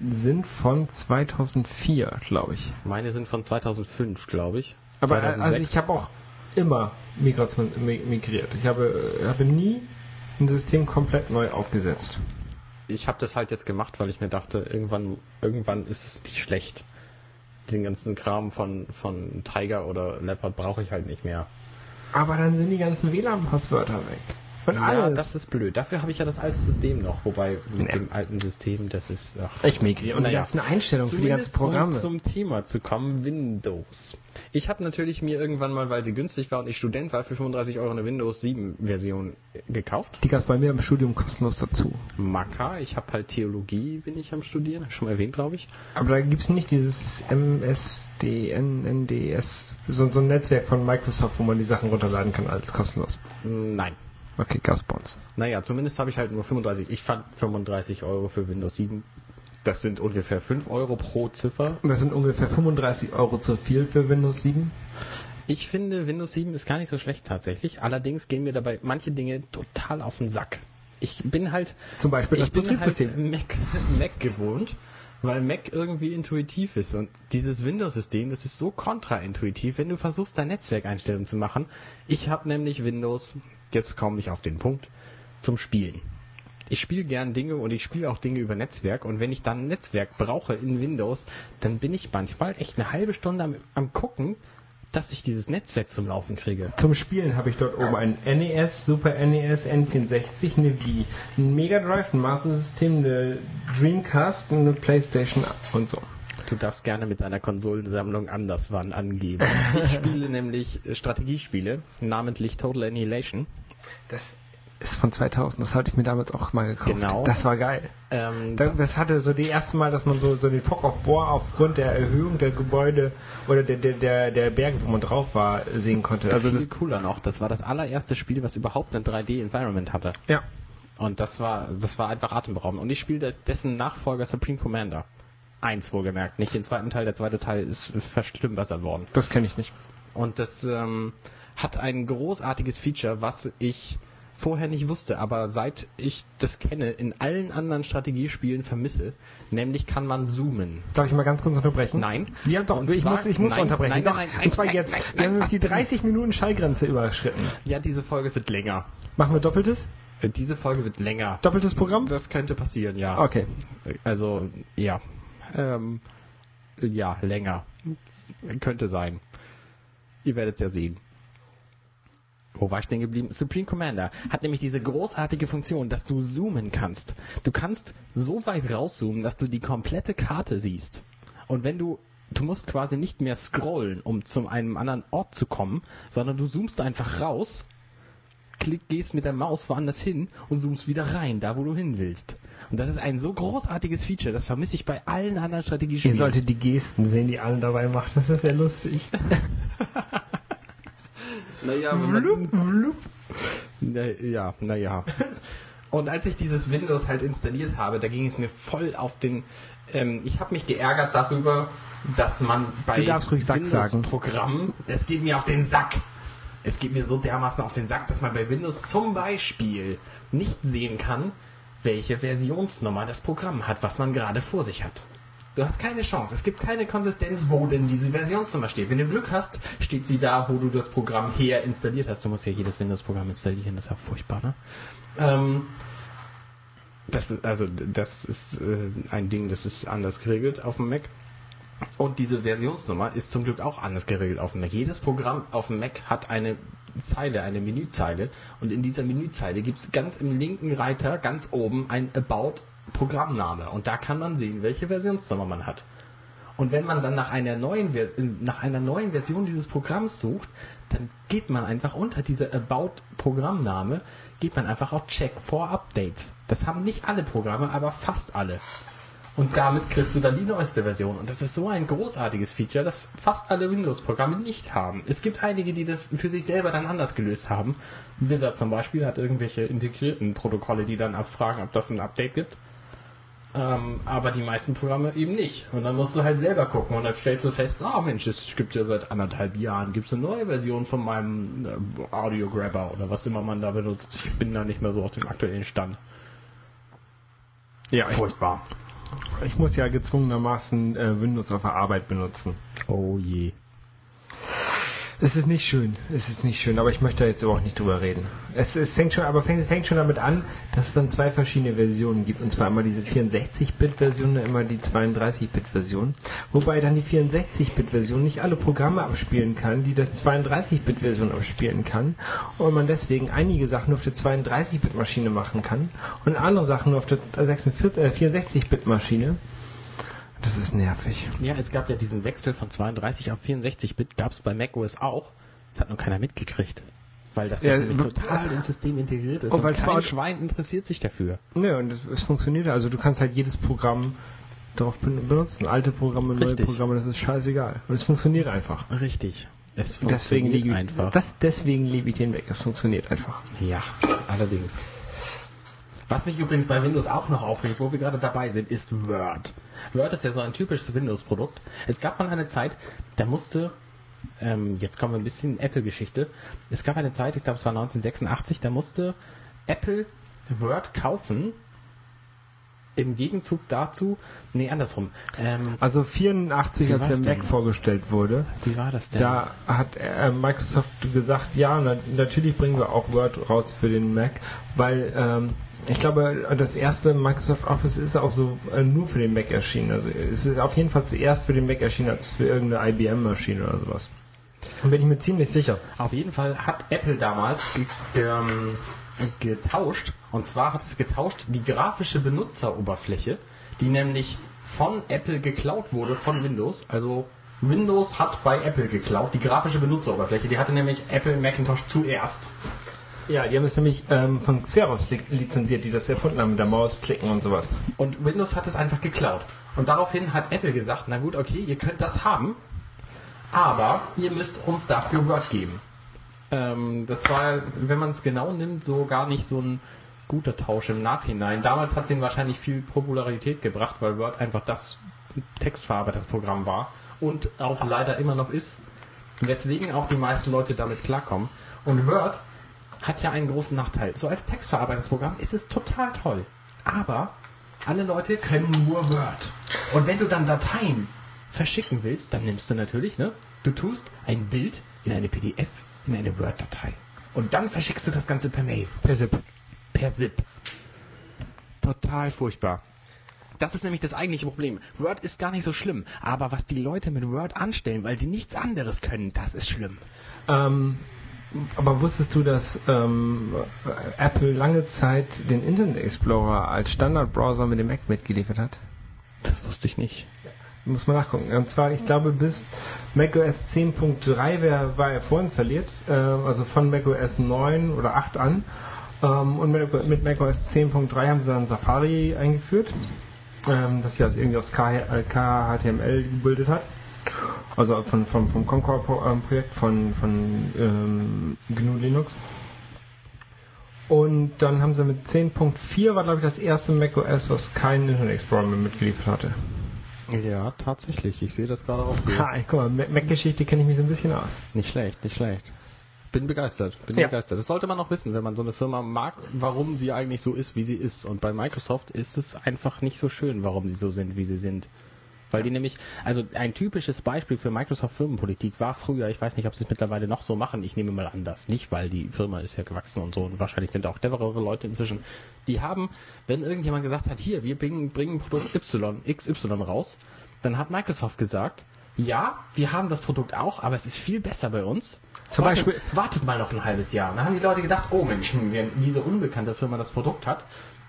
Speaker 2: sind von 2004, glaube ich.
Speaker 3: Meine sind von 2005, glaube ich.
Speaker 2: Aber äh,
Speaker 3: 2006.
Speaker 2: also ich habe auch immer Migration mi- migriert. Ich habe, äh, habe nie ein System komplett neu aufgesetzt.
Speaker 3: Ich habe das halt jetzt gemacht, weil ich mir dachte, irgendwann, irgendwann ist es nicht schlecht. Den ganzen Kram von, von Tiger oder Leopard brauche ich halt nicht mehr.
Speaker 2: Aber dann sind die ganzen WLAN-Passwörter weg. Und
Speaker 3: ja,
Speaker 2: alles.
Speaker 3: das ist blöd. Dafür habe ich ja das alte System noch. Wobei mit
Speaker 2: Nee.
Speaker 3: dem alten System, das ist. Ach,
Speaker 2: Echt mega. Und die ganzen Einstellungen für die ganzen Programme.
Speaker 3: Um zum Thema zu kommen, Windows. Ich habe natürlich mir irgendwann mal, weil sie günstig war und ich Student war, für 35 Euro eine Windows 7 Version gekauft.
Speaker 2: Die gab es bei mir im Studium kostenlos dazu.
Speaker 3: Maca. Ich habe halt Theologie, bin ich am Studieren. Ich Schon mal erwähnt, glaube ich.
Speaker 2: Aber da gibt es nicht dieses MSDN, NDS, so, so ein Netzwerk von Microsoft, wo man die Sachen runterladen kann, alles kostenlos.
Speaker 3: Nein.
Speaker 2: Okay, Gasbons.
Speaker 3: Naja, zumindest habe ich halt nur 35. Ich fand 35 Euro für Windows 7. Das sind ungefähr 5 Euro pro Ziffer.
Speaker 2: Das sind ungefähr 35 Euro zu viel für Windows 7.
Speaker 3: Ich finde, Windows 7 ist gar nicht so schlecht tatsächlich. Allerdings gehen mir dabei manche Dinge total auf den Sack. Ich bin halt,
Speaker 2: Zum Beispiel das
Speaker 3: ich bin halt
Speaker 2: Betriebssystem.
Speaker 3: Mac, Mac gewohnt, weil Mac irgendwie intuitiv ist. Und dieses Windows-System, das ist so kontraintuitiv, wenn du versuchst, deine Netzwerkeinstellungen zu machen. Ich habe nämlich Windows, jetzt komme ich auf den Punkt, zum Spielen. Ich spiele gern Dinge und ich spiele auch Dinge über Netzwerk. Und wenn ich dann ein Netzwerk brauche in Windows, dann bin ich manchmal echt eine halbe Stunde am, am gucken, dass ich dieses Netzwerk zum Laufen kriege.
Speaker 2: Zum Spielen habe ich dort oben ein NES, Super NES, N64, eine Wii, ein Mega Drive, ein Master System, eine Dreamcast, eine Playstation und so.
Speaker 3: Du darfst gerne mit deiner Konsolensammlung anders wann angeben. Ich spiele nämlich äh, Strategiespiele, namentlich Total Annihilation.
Speaker 2: Das ist von 2000, das hatte ich mir damals auch mal gekauft.
Speaker 3: Genau.
Speaker 2: Das war geil.
Speaker 3: Ähm,
Speaker 2: Das, das hatte so die erste Mal, dass man so, so den Fog of War aufgrund der Erhöhung der Gebäude oder der, der, der, der Berge, wo man drauf war, sehen konnte.
Speaker 3: also viel
Speaker 2: das,
Speaker 3: cooler noch. Das war das allererste Spiel, was überhaupt ein 3D-Environment hatte.
Speaker 2: ja.
Speaker 3: Und das war, das war einfach atemberaubend. Und ich spiele dessen Nachfolger Supreme Commander. Eins wohlgemerkt, nicht den zweiten Teil. Der zweite Teil ist verschlimmbessert worden.
Speaker 2: Das kenne ich nicht.
Speaker 3: Und das ähm, hat ein großartiges Feature, was ich vorher nicht wusste, aber seit ich das kenne, in allen anderen Strategiespielen vermisse. Nämlich kann man zoomen.
Speaker 2: Darf ich mal ganz kurz unterbrechen?
Speaker 3: Nein.
Speaker 2: Ja, doch,
Speaker 3: Und
Speaker 2: ich
Speaker 3: zwar-
Speaker 2: muss, ich muss
Speaker 3: nein,
Speaker 2: unterbrechen.
Speaker 3: nein,
Speaker 2: doch.
Speaker 3: nein, nein,
Speaker 2: und zwar
Speaker 3: nein,
Speaker 2: jetzt.
Speaker 3: nein,
Speaker 2: wir haben jetzt die 30 Minuten Schallgrenze überschritten.
Speaker 3: Ja, diese Folge wird länger.
Speaker 2: Machen wir doppeltes?
Speaker 3: Äh, Diese Folge wird länger.
Speaker 2: Doppeltes Programm?
Speaker 3: Das könnte passieren, ja.
Speaker 2: Okay.
Speaker 3: Also, ja. Ähm, ja, länger. Könnte sein. Ihr werdet es ja sehen. Wo war ich denn geblieben? Supreme Commander hat nämlich diese großartige Funktion, dass du zoomen kannst. Du kannst so weit rauszoomen, dass du die komplette Karte siehst. Und wenn du, du musst quasi nicht mehr scrollen, um zu einem anderen Ort zu kommen, sondern du zoomst einfach raus, klick, gehst mit der Maus woanders hin und zoomst wieder rein, da wo du hin willst. Und das ist ein so großartiges Feature, das vermisse ich bei allen anderen
Speaker 2: Ihr
Speaker 3: Strategiespielen.
Speaker 2: solltet die Gesten sehen, die Alan dabei macht. Das ist sehr lustig.
Speaker 3: Naja,
Speaker 2: Vlup, vlup.
Speaker 3: Na, ja, naja. Und als ich dieses Windows halt installiert habe, da ging es mir voll auf den. Ähm, ich habe mich geärgert darüber, dass man bei. Windows-Programmen, es geht mir auf den Sack. Es geht mir so dermaßen auf den Sack, dass man bei Windows zum Beispiel nicht sehen kann, welche Versionsnummer das Programm hat, was man gerade vor sich hat. Du hast keine Chance. Es gibt keine Konsistenz, wo denn diese Versionsnummer steht. Wenn du Glück hast, steht sie da, wo du das Programm her installiert hast. Du musst ja jedes Windows-Programm installieren, das ist ja furchtbar, ne? Ähm, das also, das ist äh, ein Ding, das ist anders geregelt auf dem Mac. Und diese Versionsnummer ist zum Glück auch anders geregelt auf dem Mac. Jedes Programm auf dem Mac hat eine Zeile, eine Menüzeile. Und in dieser Menüzeile gibt es ganz im linken Reiter, ganz oben, ein About Programmname. Und da kann man sehen, welche Versionsnummer man hat. Und wenn man dann nach einer neuen, nach einer neuen Version dieses Programms sucht, dann geht man einfach unter dieser About Programmname, geht man einfach auf Check for Updates. Das haben nicht alle Programme, aber fast alle. Und damit kriegst du dann die neueste Version. Und das ist so ein großartiges Feature, das fast alle Windows-Programme nicht haben. Es gibt einige, die das für sich selber dann anders gelöst haben. Blizzard zum Beispiel hat irgendwelche integrierten Protokolle, die dann abfragen, ob das ein Update gibt. Ähm, aber die meisten Programme eben nicht. Und dann musst du halt selber gucken und dann stellst du fest, ah Mensch, es gibt ja seit anderthalb Jahren gibt's eine neue Version von meinem äh, Audio Grabber oder was immer man da benutzt. Ich bin da nicht mehr so auf dem aktuellen Stand.
Speaker 2: Ja, ich,
Speaker 3: Furchtbar.
Speaker 2: ich muss ja gezwungenermaßen äh, Windows auf der Arbeit benutzen.
Speaker 3: Oh je.
Speaker 2: Es ist nicht schön, es ist nicht schön, aber ich möchte jetzt aber auch nicht drüber reden. Es, es fängt schon, aber fängt, fängt schon damit an, dass es dann zwei verschiedene Versionen gibt, und zwar immer diese 64-Bit-Version und immer die 32-Bit-Version. Wobei dann die 64-Bit-Version nicht alle Programme abspielen kann, die der 32-Bit-Version abspielen kann, und man deswegen einige Sachen auf der 32-Bit-Maschine machen kann und andere Sachen nur auf der 64-Bit-Maschine. Das ist nervig.
Speaker 3: Ja, es gab ja diesen Wechsel von 32 auf 64-Bit, gab es bei macOS auch. Das hat nur keiner mitgekriegt. Weil das
Speaker 2: Ja,
Speaker 3: nämlich total ins System integriert ist.
Speaker 2: Oh,
Speaker 3: und
Speaker 2: weil
Speaker 3: kein Schwein interessiert sich dafür.
Speaker 2: Nö, und es, es funktioniert. Also du kannst halt jedes Programm darauf ben- benutzen. Alte Programme, neue
Speaker 3: Richtig.
Speaker 2: Programme, das ist scheißegal. Und es funktioniert einfach.
Speaker 3: Richtig. Es
Speaker 2: Deswegen
Speaker 3: funktioniert
Speaker 2: liebe ich,
Speaker 3: einfach.
Speaker 2: das, deswegen liebe ich den weg. Es funktioniert einfach.
Speaker 3: Ja, allerdings. Was mich übrigens bei Windows auch noch aufregt, wo wir gerade dabei sind, ist Word. Word ist ja so ein typisches Windows-Produkt. Es gab mal eine Zeit, da musste, ähm, jetzt kommen wir ein bisschen Apple-Geschichte. Es gab eine Zeit, ich glaube es war 1986, da musste Apple Word kaufen. Im Gegenzug dazu, nee, andersrum. Ähm,
Speaker 2: Also 84,
Speaker 3: Wie
Speaker 2: als der Mac
Speaker 3: denn?
Speaker 2: vorgestellt wurde,
Speaker 3: wie war das denn?
Speaker 2: da hat äh, Microsoft gesagt, ja, na, natürlich bringen wir auch Word raus für den Mac, weil ähm, ich glaube, das erste Microsoft Office ist auch so äh, nur für den Mac erschienen. Also es ist auf jeden Fall zuerst für den Mac erschienen als für irgendeine IBM-Maschine oder sowas. Da bin ich mir ziemlich sicher.
Speaker 3: Auf jeden Fall hat Apple damals ähm, getauscht. Und zwar hat es getauscht die grafische Benutzeroberfläche, die nämlich von Apple geklaut wurde, von Windows. Also Windows hat bei Apple geklaut, die grafische Benutzeroberfläche. Die hatte nämlich Apple Macintosh zuerst.
Speaker 2: Ja, die haben es nämlich ähm, von Xerox li lizenziert, die das erfunden haben mit der Maus, Klicken und sowas.
Speaker 3: Und Windows hat es einfach geklaut. Und daraufhin hat Apple gesagt, na gut, okay, ihr könnt das haben, aber ihr müsst uns dafür Word geben. Ähm, das war, wenn man es genau nimmt, so gar nicht so ein guter Tausch im Nachhinein. Damals hat es ihnen wahrscheinlich viel Popularität gebracht, weil Word einfach das Textverarbeitungsprogramm war und auch leider immer noch ist. Weswegen auch die meisten Leute damit klarkommen. Und Word hat ja einen großen Nachteil. So als Textverarbeitungsprogramm ist es total toll. Aber alle Leute können nur Word. Und wenn du dann Dateien verschicken willst, dann nimmst du natürlich, ne? Du tust ein Bild in eine PDF, in eine Word-Datei. Und dann verschickst du das Ganze per Mail.
Speaker 2: Per Zip.
Speaker 3: Per Zip. Total furchtbar. Das ist nämlich das eigentliche Problem. Word ist gar nicht so schlimm. Aber was die Leute mit Word anstellen, weil sie nichts anderes können, das ist schlimm.
Speaker 2: Ähm, aber wusstest du, dass ähm, Apple lange Zeit den Internet Explorer als Standardbrowser mit dem Mac mitgeliefert hat?
Speaker 3: Das wusste ich nicht.
Speaker 2: Muss man nachgucken. Und zwar, ich glaube, bis macOS 10.3 wär- war er vorinstalliert, äh, also von macOS 9 oder 8 an. Ähm, und mit, mit macOS 10.3 haben sie dann Safari eingeführt, ähm, das sich also irgendwie aus K- äh, KHTML gebildet hat. Also von, vom, vom Concord-Projekt von, von ähm, GNU Linux. Und dann haben sie mit 10.4 war, glaube ich, das erste macOS, was keinen Internet Explorer mehr mitgeliefert hatte.
Speaker 3: Ja, tatsächlich. Ich sehe das gerade auch.
Speaker 2: Ha, guck mal, Mac- Mac-Geschichte kenne ich mich so ein bisschen aus.
Speaker 3: Nicht schlecht, nicht schlecht. Bin begeistert, bin
Speaker 2: Ja.
Speaker 3: begeistert. Das sollte man noch wissen, wenn man so eine Firma mag, warum sie eigentlich so ist, wie sie ist. Und bei Microsoft ist es einfach nicht so schön, warum sie so sind, wie sie sind. Weil die nämlich, also ein typisches Beispiel für Microsoft Firmenpolitik war früher, ich weiß nicht, ob sie es mittlerweile noch so machen, ich nehme mal an, das nicht, weil die Firma ist ja gewachsen und so und wahrscheinlich sind auch cleverere Leute inzwischen. Die haben, wenn irgendjemand gesagt hat, hier, wir bringen, bringen Produkt Y, XY raus, dann hat Microsoft gesagt, ja, wir haben das Produkt auch, aber es ist viel besser bei uns.
Speaker 2: Zum
Speaker 3: wartet,
Speaker 2: Beispiel-
Speaker 3: wartet mal noch ein halbes Jahr. Dann haben die Leute gedacht, oh Mensch, hm, wenn diese unbekannte Firma das Produkt hat,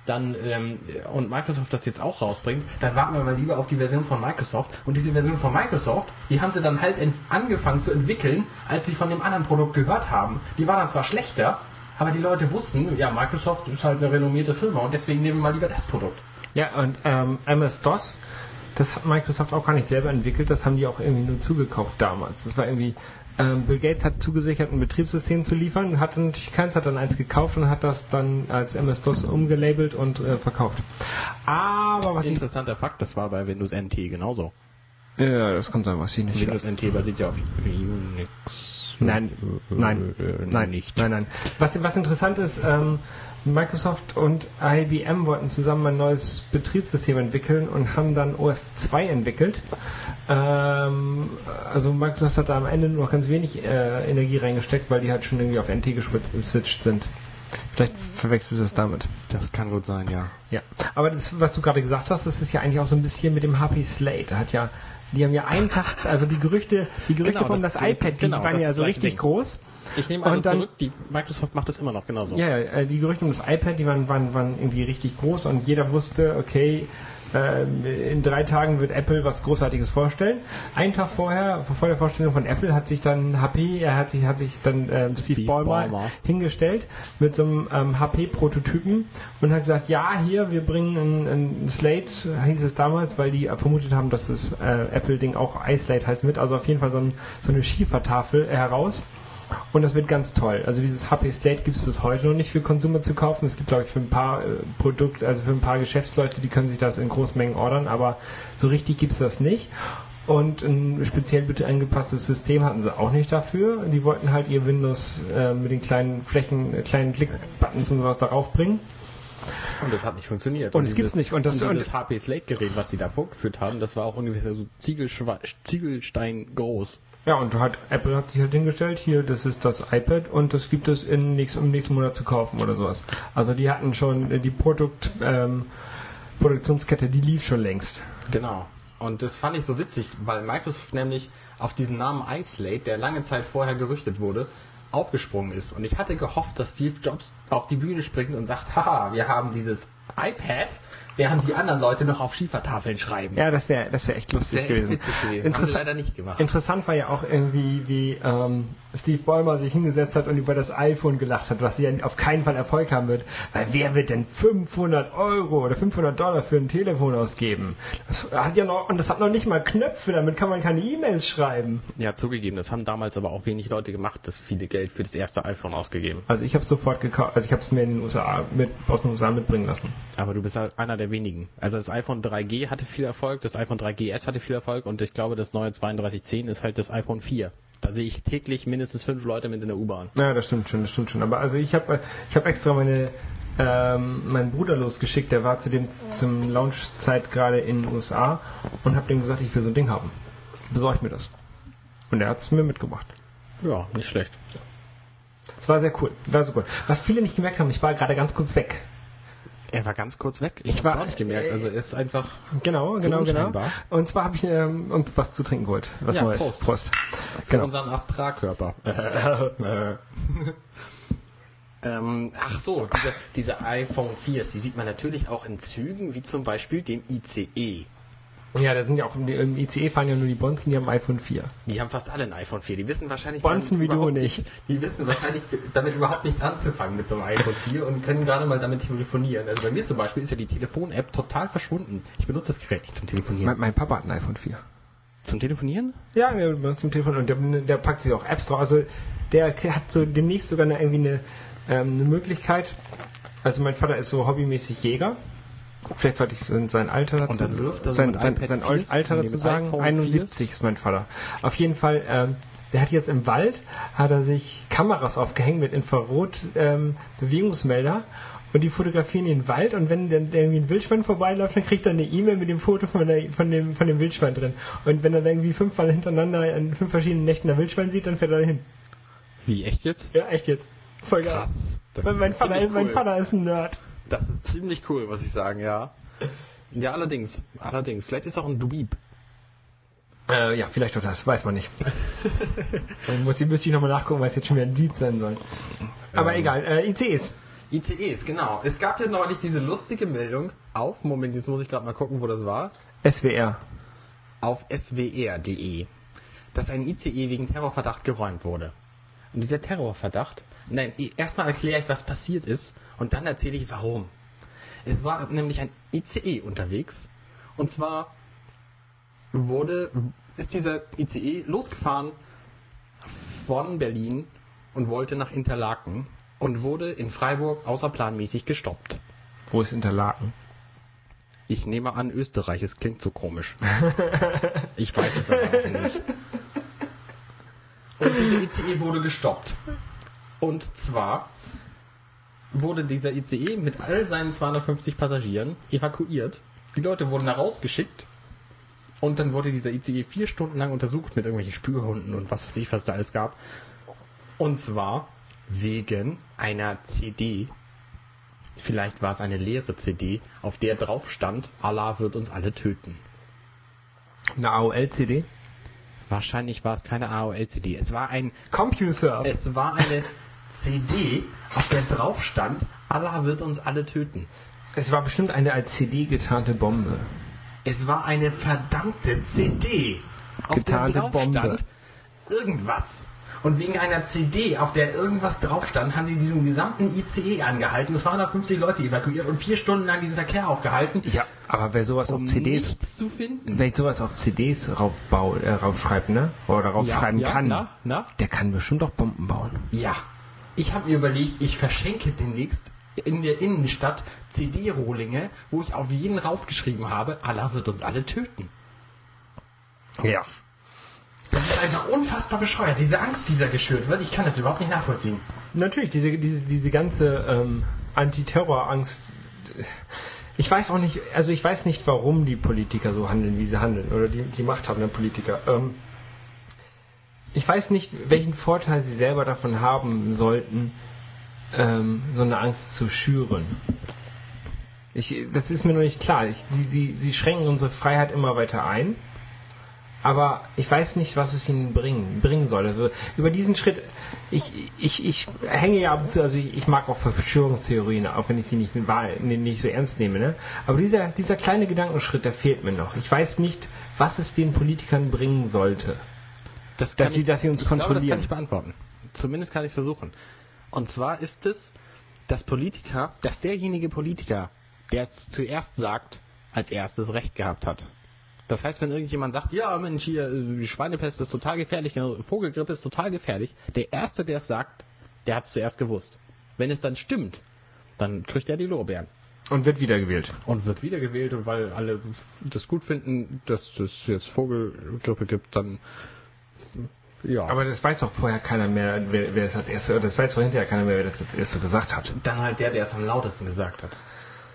Speaker 3: dann ähm, und Microsoft das jetzt auch rausbringt, dann warten wir mal lieber auf die Version von Microsoft. Und diese Version von Microsoft, die haben sie dann halt angefangen zu entwickeln, als sie von dem anderen Produkt gehört haben. Die war dann zwar schlechter, aber die Leute wussten, ja, Microsoft ist halt eine renommierte Firma und deswegen nehmen wir mal lieber das Produkt.
Speaker 2: Ja, und ähm, MS-DOS, das hat Microsoft auch gar nicht selber entwickelt, das haben die auch irgendwie nur zugekauft damals. Das war irgendwie, Bill Gates hat zugesichert, ein Betriebssystem zu liefern, hatte natürlich keins, hat dann eins gekauft und hat das dann als MS-DOS umgelabelt und äh, verkauft. Aber was ich
Speaker 3: Interessanter Fakt, das war bei Windows NT genauso.
Speaker 2: Ja, das kann sein, was ich nicht.
Speaker 3: Windows NT basiert ja auf Unix.
Speaker 2: Nein, nein,
Speaker 3: Äh,
Speaker 2: nein,
Speaker 3: nicht.
Speaker 2: Nein, nein. Was, was interessant ist, ähm, Microsoft und IBM wollten zusammen ein neues Betriebssystem entwickeln und haben dann OS 2 entwickelt. Ähm, also Microsoft hat da am Ende nur noch ganz wenig äh, Energie reingesteckt, weil die halt schon irgendwie auf NT geswitcht geswitcht sind. Vielleicht verwechselst du das damit.
Speaker 3: Das kann gut sein, ja.
Speaker 2: Ja, aber das, was du gerade gesagt hast, das ist ja eigentlich auch so ein bisschen mit dem Happy Slate. Da Hat ja, die haben ja einen Tag, also die Gerüchte, die Gerüchte
Speaker 3: Genau,
Speaker 2: um das,
Speaker 3: das-
Speaker 2: iPad, die
Speaker 3: genau,
Speaker 2: waren ja so richtig groß.
Speaker 3: Ich nehme also
Speaker 2: dann-
Speaker 3: zurück, die Microsoft macht es immer noch genauso.
Speaker 2: Ja, äh, die Gerüchte um das iPad, die waren, waren, waren irgendwie richtig groß und jeder wusste, okay, ähm, in drei Tagen wird Apple was Großartiges vorstellen. Einen Tag vorher, vor der Vorstellung von Apple, hat sich dann HP, er hat sich, hat sich dann ähm, Steve,
Speaker 3: Steve
Speaker 2: Ballmer,
Speaker 3: Ballmer.
Speaker 2: hingestellt mit so einem ähm, HP-Prototypen und hat gesagt, ja, hier, wir bringen ein, ein Slate, hieß es damals, weil die äh, vermutet haben, dass das äh, Apple-Ding auch iSlate heißt mit, also auf jeden Fall so, ein, so eine Schiefertafel heraus. Und das wird ganz toll. Also dieses HP Slate gibt es bis heute noch nicht für Konsumer zu kaufen. Es gibt, glaube ich, für ein paar äh, Produkte, also für ein paar Geschäftsleute, die können sich das in Großmengen ordern, aber so richtig gibt es das nicht. Und ein speziell bitte angepasstes System hatten sie auch nicht dafür. Die wollten halt ihr Windows äh, mit den kleinen Flächen, äh, kleinen Klickbuttons und sowas darauf bringen.
Speaker 3: Und das hat nicht funktioniert.
Speaker 2: Und es gibt's nicht. Und das-
Speaker 3: und dieses HP Slate-Gerät, was sie da vorgeführt haben, das war auch ungefähr so Ziegelstein groß.
Speaker 2: Ja, und hat, Apple hat sich halt hingestellt, hier, das ist das iPad und das gibt es in nächst, im nächsten Monat zu kaufen oder sowas. Also die hatten schon äh, die Produkt, ähm, Produktionskette, die lief schon längst.
Speaker 3: Genau. Und das fand ich so witzig, weil Microsoft nämlich auf diesen Namen iSlate, der lange Zeit vorher gerüchtet wurde, aufgesprungen ist. Und ich hatte gehofft, dass Steve Jobs auf die Bühne springt und sagt, haha, wir haben dieses iPad, während die anderen Leute noch auf Schiefertafeln schreiben.
Speaker 2: Ja, das wäre das wär echt lustig
Speaker 3: Sehr
Speaker 2: gewesen.
Speaker 3: gewesen.
Speaker 2: Interessant,
Speaker 3: leider nicht gemacht.
Speaker 2: interessant war ja auch irgendwie, wie ähm, Steve Ballmer sich hingesetzt hat und über das iPhone gelacht hat, was ja auf keinen Fall Erfolg haben wird. Weil wer wird denn 500 Euro oder 500 Dollar für ein Telefon ausgeben? Das hat ja noch, und das hat noch nicht mal Knöpfe, damit kann man keine E-Mails schreiben.
Speaker 3: Ja, zugegeben, das haben damals aber auch wenig Leute gemacht, das viele Geld für das erste iPhone ausgegeben.
Speaker 2: Also ich habe es sofort gekauft, also ich habe es mir in den USA mit, aus den USA mitbringen lassen.
Speaker 3: Aber du bist halt einer der wenigen. Also das iPhone 3G hatte viel Erfolg, das iPhone 3GS hatte viel Erfolg und ich glaube, das neue 3210 ist halt das iPhone 4. Da sehe ich täglich mindestens fünf Leute mit in der U-Bahn.
Speaker 2: Ja, das stimmt schon, das stimmt schon. Aber also ich habe ich hab extra meine ähm, meinen Bruder losgeschickt, der war zu dem zum Launchzeit gerade in den USA und habe dem gesagt, ich will so ein Ding haben. Besorg mir das. Und er hat es mir mitgebracht.
Speaker 3: Ja, nicht schlecht.
Speaker 2: Es war sehr cool, war so cool. Was viele nicht gemerkt haben, ich war gerade ganz kurz weg.
Speaker 3: Er war ganz kurz weg.
Speaker 2: Ich
Speaker 3: Ich
Speaker 2: war-
Speaker 3: habe auch nicht gemerkt. Also er ist einfach.
Speaker 2: Genau, genau, genau. Und zwar habe ich ähm, uns was zu trinken geholt. Was
Speaker 3: Ja,
Speaker 2: Neues.
Speaker 3: Prost.
Speaker 2: Prost.
Speaker 3: Für
Speaker 2: Genau.
Speaker 3: unseren Astralkörper. ähm, ach so, diese, diese iPhone 4s, die sieht man natürlich auch in Zügen, wie zum Beispiel dem ICE.
Speaker 2: Ja, da sind ja auch im ICE fahren ja nur die Bonzen, die haben iPhone 4.
Speaker 3: Die haben fast alle ein iPhone 4. Die wissen wahrscheinlich
Speaker 2: Bonzen wie du nicht.
Speaker 3: Die wissen wahrscheinlich damit überhaupt nichts anzufangen mit so einem iPhone 4 und können gerade mal damit telefonieren. Also bei mir zum Beispiel ist ja die Telefon-App total verschwunden. Ich benutze das Gerät nicht zum Telefonieren.
Speaker 2: Mein, mein Papa hat ein iPhone 4.
Speaker 3: zum Telefonieren?
Speaker 2: Ja, benutzt zum Telefon und der, der packt sich auch Apps drauf. Also der hat so demnächst sogar eine, irgendwie eine, ähm, eine Möglichkeit. Also mein Vater ist so hobbymäßig Jäger. Vielleicht sollte ich sein Alter dazu sein, sein, sein
Speaker 3: 4s,
Speaker 2: Alter dazu sagen.
Speaker 3: iPhone
Speaker 2: 71
Speaker 3: 4s.
Speaker 2: ist mein Vater. Auf jeden Fall, ähm, der hat jetzt im Wald hat er sich Kameras aufgehängt mit Infrarot ähm, Bewegungsmelder und die fotografieren den Wald und wenn dann irgendwie ein Wildschwein vorbeiläuft, dann kriegt er eine E-Mail mit dem Foto von, der, von, dem, von dem Wildschwein drin. Und wenn er dann irgendwie fünfmal hintereinander in fünf verschiedenen Nächten ein Wildschwein sieht, dann fährt er dahin.
Speaker 3: Wie, echt jetzt?
Speaker 2: Ja, echt jetzt. Voll geil.
Speaker 3: Krass. Das
Speaker 2: Weil
Speaker 3: ist
Speaker 2: mein, Vater,
Speaker 3: ziemlich
Speaker 2: mein
Speaker 3: cool.
Speaker 2: Vater ist ein Nerd.
Speaker 3: Das ist ziemlich cool, muss ich sagen, ja. Ja, allerdings. Allerdings. Vielleicht ist auch ein Dweeb.
Speaker 2: Äh, ja, vielleicht auch das, weiß man nicht. Dann muss, müsste ich nochmal nachgucken, weil es jetzt schon wieder ein Dieb sein soll. Aber
Speaker 3: Ähm.
Speaker 2: egal, äh, ICs.
Speaker 3: ICEs, genau. Es gab ja neulich diese lustige Meldung auf, Moment, jetzt muss ich gerade mal gucken, wo das war,
Speaker 2: SWR.
Speaker 3: auf swr.de, dass ein ICE wegen Terrorverdacht geräumt wurde. Und dieser Terrorverdacht, nein, erstmal erkläre ich, was passiert ist und dann erzähle ich, warum. Es war nämlich ein ICE unterwegs und zwar wurde, ist dieser ICE losgefahren von Berlin und wollte nach Interlaken und wurde in Freiburg außerplanmäßig gestoppt.
Speaker 2: Wo ist Interlaken?
Speaker 3: Ich nehme an Österreich, es klingt so komisch. ich weiß es aber nicht. Und dieser ICE wurde gestoppt. Und zwar wurde dieser ICE mit all seinen 250 Passagieren evakuiert. Die Leute wurden da rausgeschickt. Und dann wurde dieser ICE vier Stunden lang untersucht mit irgendwelchen Spürhunden und was weiß ich, was da alles gab. Und zwar wegen einer CD. Vielleicht war es eine leere CD, auf der drauf stand, Allah wird uns alle töten.
Speaker 2: Eine AOL-CD?
Speaker 3: Wahrscheinlich war es keine AOL-CD. Es war ein
Speaker 2: Computer.
Speaker 3: Es war eine CD, auf der drauf stand, Allah wird uns alle töten.
Speaker 2: Es war bestimmt eine als CD getarnte Bombe.
Speaker 3: Es war eine verdammte CD, auf
Speaker 2: Getarnte
Speaker 3: der drauf
Speaker 2: Bombe.
Speaker 3: stand irgendwas. Und wegen einer CD, auf der irgendwas drauf stand, haben die diesen gesamten ICE angehalten. 250 Leute evakuiert und vier Stunden lang diesen Verkehr aufgehalten,
Speaker 2: Ja, aber wer sowas
Speaker 3: um
Speaker 2: auf CDs,
Speaker 3: nichts zu finden.
Speaker 2: wer sowas auf CDs raufbaut, äh, raufschreibt, ne? Oder raufschreiben
Speaker 3: ja,
Speaker 2: kann,
Speaker 3: Na, na?
Speaker 2: der kann bestimmt auch Bomben bauen.
Speaker 3: Ja. Ich habe mir überlegt, ich verschenke demnächst in der Innenstadt CD-Rohlinge, wo ich auf jeden raufgeschrieben habe, Allah wird uns alle töten.
Speaker 2: Ja.
Speaker 3: Das ist einfach unfassbar bescheuert. Diese Angst, die da geschürt wird, ich kann das überhaupt nicht nachvollziehen.
Speaker 2: Natürlich, diese, diese, diese ganze ähm, Antiterrorangst. Ich weiß auch nicht, also ich weiß nicht, warum die Politiker so handeln, wie sie handeln, oder die, die machthabenden Politiker. Ähm, ich weiß nicht, welchen Vorteil sie selber davon haben sollten, ähm, so eine Angst zu schüren. Ich, das ist mir noch nicht klar. Ich, sie, sie, sie schränken unsere Freiheit immer weiter ein. Aber ich weiß nicht, was es ihnen bringen, bringen soll. Also über diesen Schritt, ich, ich, ich hänge ja ab und zu, also ich, ich mag auch Verschwörungstheorien, auch wenn ich sie nicht, nicht so ernst nehme. Ne? Aber dieser, dieser kleine Gedankenschritt, der fehlt mir noch. Ich weiß nicht, was es den Politikern bringen sollte.
Speaker 3: Das
Speaker 2: Dass sie- dass sie uns
Speaker 3: ich Glaube, das
Speaker 2: kontrollieren.
Speaker 3: kann ich beantworten. Zumindest kann ich es versuchen. Und zwar ist es, dass Politiker, dass derjenige Politiker, der es zuerst sagt, als erstes Recht gehabt hat. Das heißt, wenn irgendjemand sagt, ja Mensch, hier, die Schweinepest ist total gefährlich, äh, Vogelgrippe ist total gefährlich, der Erste, der es sagt, der hat es zuerst gewusst. Wenn es dann stimmt, dann kriegt er die Lorbeeren.
Speaker 2: Und wird wiedergewählt.
Speaker 3: Und wird wiedergewählt und weil alle das gut finden, dass es jetzt Vogelgrippe gibt, dann ja.
Speaker 2: Aber das weiß doch vorher keiner mehr, wer, wer es als Erste, das weiß doch hinterher keiner mehr, wer das als Erste gesagt hat.
Speaker 3: dann halt der, der es am lautesten gesagt hat.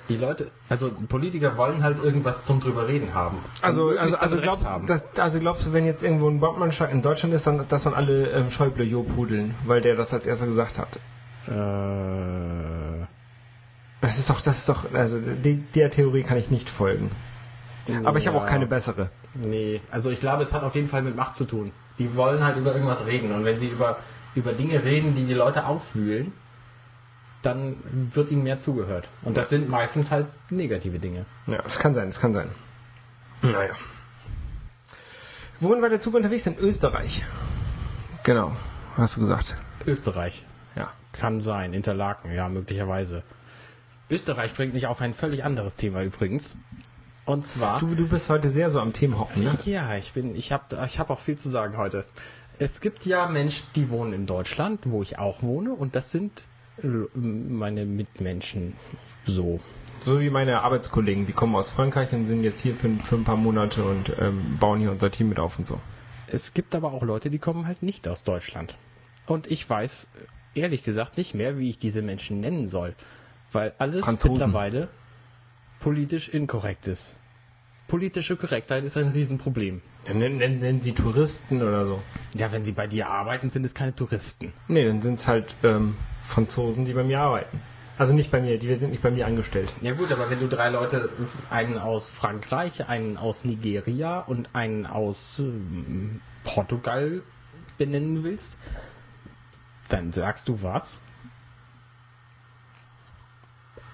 Speaker 3: Die Leute, also Politiker wollen halt irgendwas zum drüber reden haben.
Speaker 2: Also, also, also,
Speaker 3: haben.
Speaker 2: das, also glaubst du, wenn jetzt irgendwo ein Bombenanschlag in Deutschland ist, dann, dass dann alle ähm, Schäuble Jobhudeln, weil der das als erster gesagt hat?
Speaker 3: Äh,
Speaker 2: Das ist doch, das ist doch, also die, der Theorie kann ich nicht folgen. Aber ich habe
Speaker 3: ja.
Speaker 2: auch keine bessere.
Speaker 3: Nee, also ich glaube, es hat auf jeden Fall mit Macht zu tun. Die wollen halt über irgendwas reden. Und wenn sie über, über Dinge reden, die die Leute aufwühlen, dann wird ihnen mehr zugehört. Und das sind meistens halt negative Dinge.
Speaker 2: Ja, es kann sein, es kann sein. Naja. Wohin war der Zug unterwegs? In Österreich. Genau, hast du gesagt.
Speaker 3: Österreich.
Speaker 2: Ja.
Speaker 3: Kann sein. Interlaken, ja, möglicherweise. Österreich bringt mich auf ein völlig anderes Thema übrigens. Und zwar.
Speaker 2: Du, du bist heute sehr so am Themenhoppen, ne?
Speaker 3: Ja, ich bin, ich habe ich hab auch viel zu sagen heute. Es gibt ja Menschen, die wohnen in Deutschland, wo ich auch wohne, und das sind äh, meine Mitmenschen so.
Speaker 2: So wie meine Arbeitskollegen, die kommen aus Frankreich und sind jetzt hier für, für ein paar Monate und ähm, bauen hier unser Team mit auf und so.
Speaker 3: Es gibt aber auch Leute, die kommen halt nicht aus Deutschland. Und ich weiß ehrlich gesagt nicht mehr, wie ich diese Menschen nennen soll, weil alles
Speaker 2: Franzosen.
Speaker 3: mittlerweile politisch inkorrekt ist. Politische Korrektheit ist ein Riesenproblem.
Speaker 2: Dann nennen, nennen, sie Touristen oder so.
Speaker 3: Ja, wenn sie bei dir arbeiten, sind es keine Touristen.
Speaker 2: Nee, dann sind es halt ähm, Franzosen, die bei mir arbeiten. Also nicht bei mir, die sind nicht bei mir angestellt.
Speaker 3: Ja gut, aber wenn du drei Leute, einen aus Frankreich, einen aus Nigeria und einen aus ähm, Portugal benennen willst, dann sagst du was?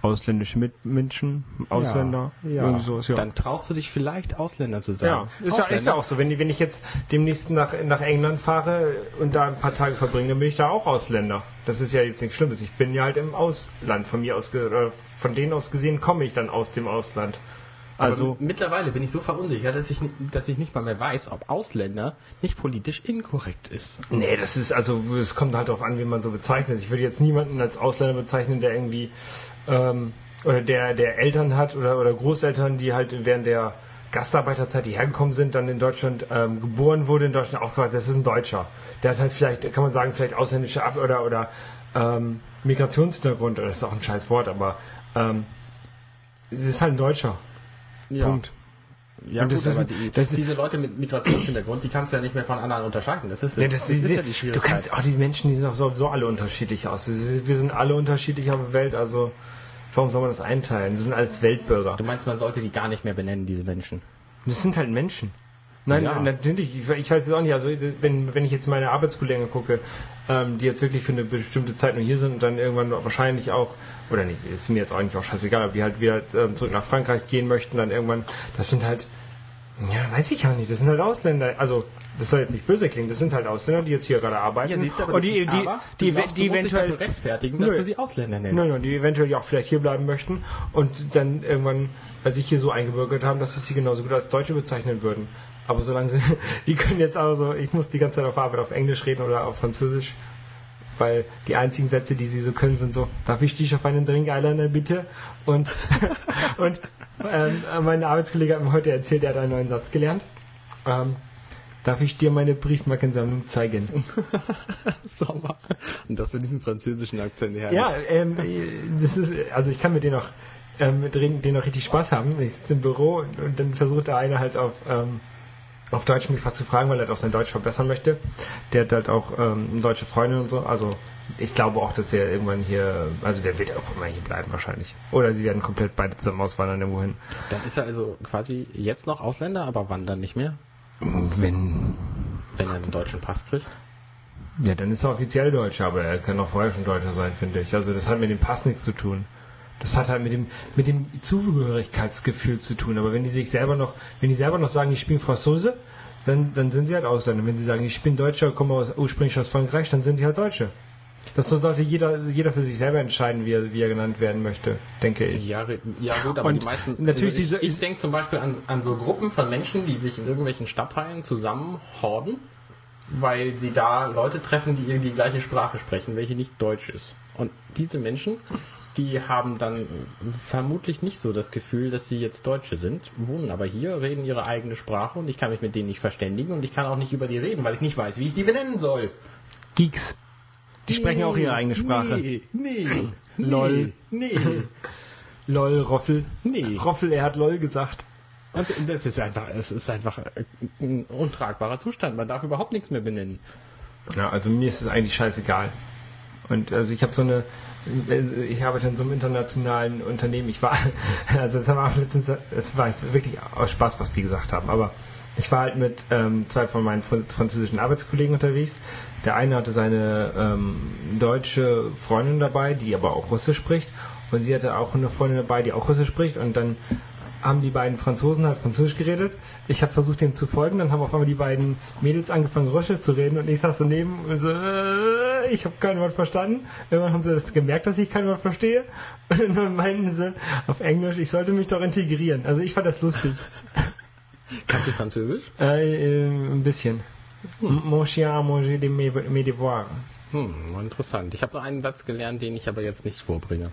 Speaker 2: Ausländische Mitmenschen, Ausländer,
Speaker 3: ja.
Speaker 2: irgendwie sowas, ja.
Speaker 3: Dann traust du dich vielleicht Ausländer zu sagen.
Speaker 2: ja, ist ja, ist ja auch so. Wenn, wenn ich jetzt demnächst nach, nach England fahre und da ein paar Tage verbringe, dann bin ich da auch Ausländer. Das ist ja jetzt nichts Schlimmes. Ich bin ja halt im Ausland. Von mir aus, oder von denen aus gesehen komme ich dann aus dem Ausland.
Speaker 3: Also
Speaker 2: Also,
Speaker 3: mittlerweile bin ich so verunsichert, dass ich, dass ich nicht mal mehr weiß, ob Ausländer nicht politisch inkorrekt ist.
Speaker 2: nee, das ist, also, es kommt halt darauf an, wie man so bezeichnet. Ich würde jetzt niemanden als Ausländer bezeichnen, der irgendwie ähm, oder der, der Eltern hat oder, oder Großeltern, die halt während der Gastarbeiterzeit, die hergekommen sind, dann in Deutschland ähm, geboren wurde, in Deutschland aufgewachsen, das ist ein Deutscher. Der hat halt vielleicht, kann man sagen, vielleicht ausländische Ab- oder, oder ähm, Migrationshintergrund, das ist auch ein scheiß Wort, aber ähm, es ist halt ein Deutscher.
Speaker 3: Ja.
Speaker 2: Punkt.
Speaker 3: Ja,
Speaker 2: Und
Speaker 3: gut,
Speaker 2: das ist-
Speaker 3: aber die,
Speaker 2: das ist-
Speaker 3: diese Leute mit Migrationshintergrund, die kannst du ja nicht mehr von anderen unterscheiden. Das ist,
Speaker 2: Nee, das,
Speaker 3: das ist
Speaker 2: diese,
Speaker 3: ja die
Speaker 2: du
Speaker 3: Schwierigkeit.
Speaker 2: kannst auch die Menschen, die sehen doch sowieso alle unterschiedlich aus. Ist- Wir sind alle unterschiedlich auf der Welt, also warum soll man das einteilen? Wir sind alles Weltbürger.
Speaker 3: Du meinst, man sollte die gar nicht mehr benennen, diese Menschen?
Speaker 2: Das sind halt Menschen. Nein,
Speaker 3: Ja.
Speaker 2: natürlich, ich, ich weiß es auch nicht. Also wenn, wenn ich jetzt meine Arbeitskollegen gucke, ähm, die jetzt wirklich für eine bestimmte Zeit nur hier sind und dann irgendwann wahrscheinlich auch, oder nicht, ist mir jetzt eigentlich auch scheißegal, aber die halt wieder ähm, zurück nach Frankreich gehen möchten, dann irgendwann, das sind halt, ja, weiß ich auch nicht, das sind halt Ausländer. Also, das soll jetzt nicht böse klingen, das sind halt Ausländer, die jetzt hier gerade arbeiten.
Speaker 3: Ja, siehst du, aber,
Speaker 2: und die, die, die,
Speaker 3: du glaubst,
Speaker 2: die eventuell
Speaker 3: rechtfertigen, dass
Speaker 2: Nö.
Speaker 3: du sie Ausländer nennst.
Speaker 2: Nein, nein, die eventuell auch vielleicht hier bleiben möchten und dann irgendwann bei sich hier so eingebürgert haben, dass sie sie genauso gut als Deutsche bezeichnen würden. Aber solange sie, die können jetzt also, ich muss die ganze Zeit auf Arbeit auf Englisch reden oder auf Französisch, weil die einzigen Sätze, die sie so können, sind so, darf ich dich auf einen Drink einladen, bitte? Und, und ähm, mein Arbeitskollege hat mir heute erzählt, er hat einen neuen Satz gelernt. Ähm, darf ich dir meine Briefmarkensammlung zeigen?
Speaker 3: Sauber. Und das mit diesem französischen Akzent her.
Speaker 2: Ja, ähm, das ist, also ich kann mit denen auch, ähm, mit denen, denen auch richtig Spaß haben. Ich sitze im Büro und, und dann versucht der eine halt auf, ähm, auf Deutsch mich was zu fragen, weil er auch sein Deutsch verbessern möchte. Der hat halt auch ähm, deutsche Freundin und so. Also ich glaube auch, dass er irgendwann hier, also der wird auch immer hier bleiben wahrscheinlich. Oder sie werden komplett beide zusammen auswandern irgendwo hin.
Speaker 3: Dann ist er also quasi jetzt noch Ausländer, aber wann dann nicht mehr?
Speaker 2: Wenn,
Speaker 3: Wenn er einen deutschen Pass kriegt?
Speaker 2: ja, dann ist er offiziell Deutscher, aber er kann auch vorher schon Deutscher sein, finde ich. Also das hat mit dem Pass nichts zu tun. Das hat halt mit dem, mit dem Zugehörigkeitsgefühl zu tun. Aber wenn die sich selber noch, wenn die selber noch sagen, ich bin Franzose, dann, dann sind sie halt Ausländer. Wenn sie sagen, ich bin Deutscher, komme aus, ursprünglich aus Frankreich, dann sind die halt Deutsche. Das sollte jeder, jeder für sich selber entscheiden, wie er, wie er genannt werden möchte, denke ich.
Speaker 3: Ja, ja gut, aber
Speaker 2: Und
Speaker 3: die meisten.
Speaker 2: natürlich
Speaker 3: also
Speaker 2: diese-
Speaker 3: ich, ich denke zum Beispiel an, an so Gruppen von Menschen, die sich in irgendwelchen Stadtteilen zusammenhorden, weil sie da Leute treffen, die irgendwie die gleiche Sprache sprechen, welche nicht Deutsch ist. Und diese Menschen, die haben dann vermutlich nicht so das Gefühl, dass sie jetzt Deutsche sind, wohnen aber hier, reden ihre eigene Sprache und ich kann mich mit denen nicht verständigen und ich kann auch nicht über die reden, weil ich nicht weiß, wie ich die benennen soll.
Speaker 2: Geeks. Die sprechen auch ihre eigene Sprache.
Speaker 3: Nee, nee,
Speaker 2: Lol.
Speaker 3: nee.
Speaker 2: LOL, Roffel.
Speaker 3: Nee.
Speaker 2: Roffel, er hat LOL gesagt.
Speaker 3: Und das ist einfach, es ist einfach ein untragbarer Zustand. Man darf überhaupt nichts mehr benennen.
Speaker 2: Ja, also mir ist es eigentlich scheißegal. Und also ich habe so eine, ich arbeite in so einem internationalen Unternehmen. Ich war, also das auch letztens, es war wirklich aus Spaß, was die gesagt haben, aber ich war halt mit ähm, zwei von meinen fran- französischen Arbeitskollegen unterwegs. Der eine hatte seine ähm, deutsche Freundin dabei, die aber auch Russisch spricht. Und sie hatte auch eine Freundin dabei, die auch Russisch spricht. Und dann haben die beiden Franzosen halt Französisch geredet. Ich habe versucht, denen zu folgen. Dann haben auf einmal die beiden Mädels angefangen, Russisch zu reden. Und ich saß daneben und so, äh, ich habe kein Wort verstanden. Irgendwann haben sie das gemerkt, dass ich kein Wort verstehe. Und dann meinten sie auf Englisch, ich sollte mich doch integrieren. Also ich fand das lustig.
Speaker 3: Kannst du Französisch?
Speaker 2: Äh, äh, ein bisschen. Mon chien de mes, devoirs.
Speaker 3: Hm, interessant. Ich habe nur einen Satz gelernt, den ich aber jetzt nicht vorbringe.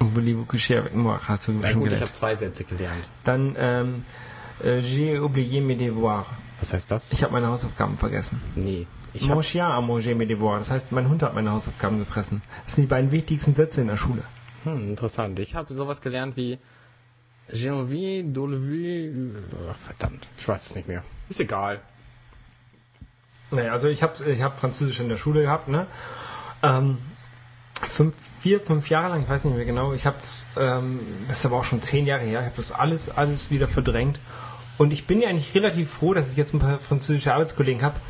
Speaker 2: Moi? Hast du
Speaker 3: Na
Speaker 2: schon
Speaker 3: gut, ich
Speaker 2: gelernt.
Speaker 3: habe zwei Sätze gelernt.
Speaker 2: Dann, ähm, äh, j'ai oublié mes devoirs.
Speaker 3: Was heißt das?
Speaker 2: Ich habe meine Hausaufgaben vergessen.
Speaker 3: nee. Ich
Speaker 2: Mon chien a mangé mes devoirs. Das heißt, mein Hund hat meine Hausaufgaben gefressen. Das sind die beiden wichtigsten Sätze in der Schule.
Speaker 3: hm, interessant. Ich habe sowas gelernt wie J'ai envie d'enlever... Verdammt, ich weiß es nicht mehr. Ist egal.
Speaker 2: Naja, also ich habe ich hab Französisch in der Schule gehabt, ne? Ähm, fünf, vier, fünf Jahre lang, ich weiß nicht mehr genau. Ich habe das, ähm, das ist aber auch schon zehn Jahre her. Ich habe das alles, alles wieder verdrängt. Und ich bin ja eigentlich relativ froh, dass ich jetzt ein paar französische Arbeitskollegen habe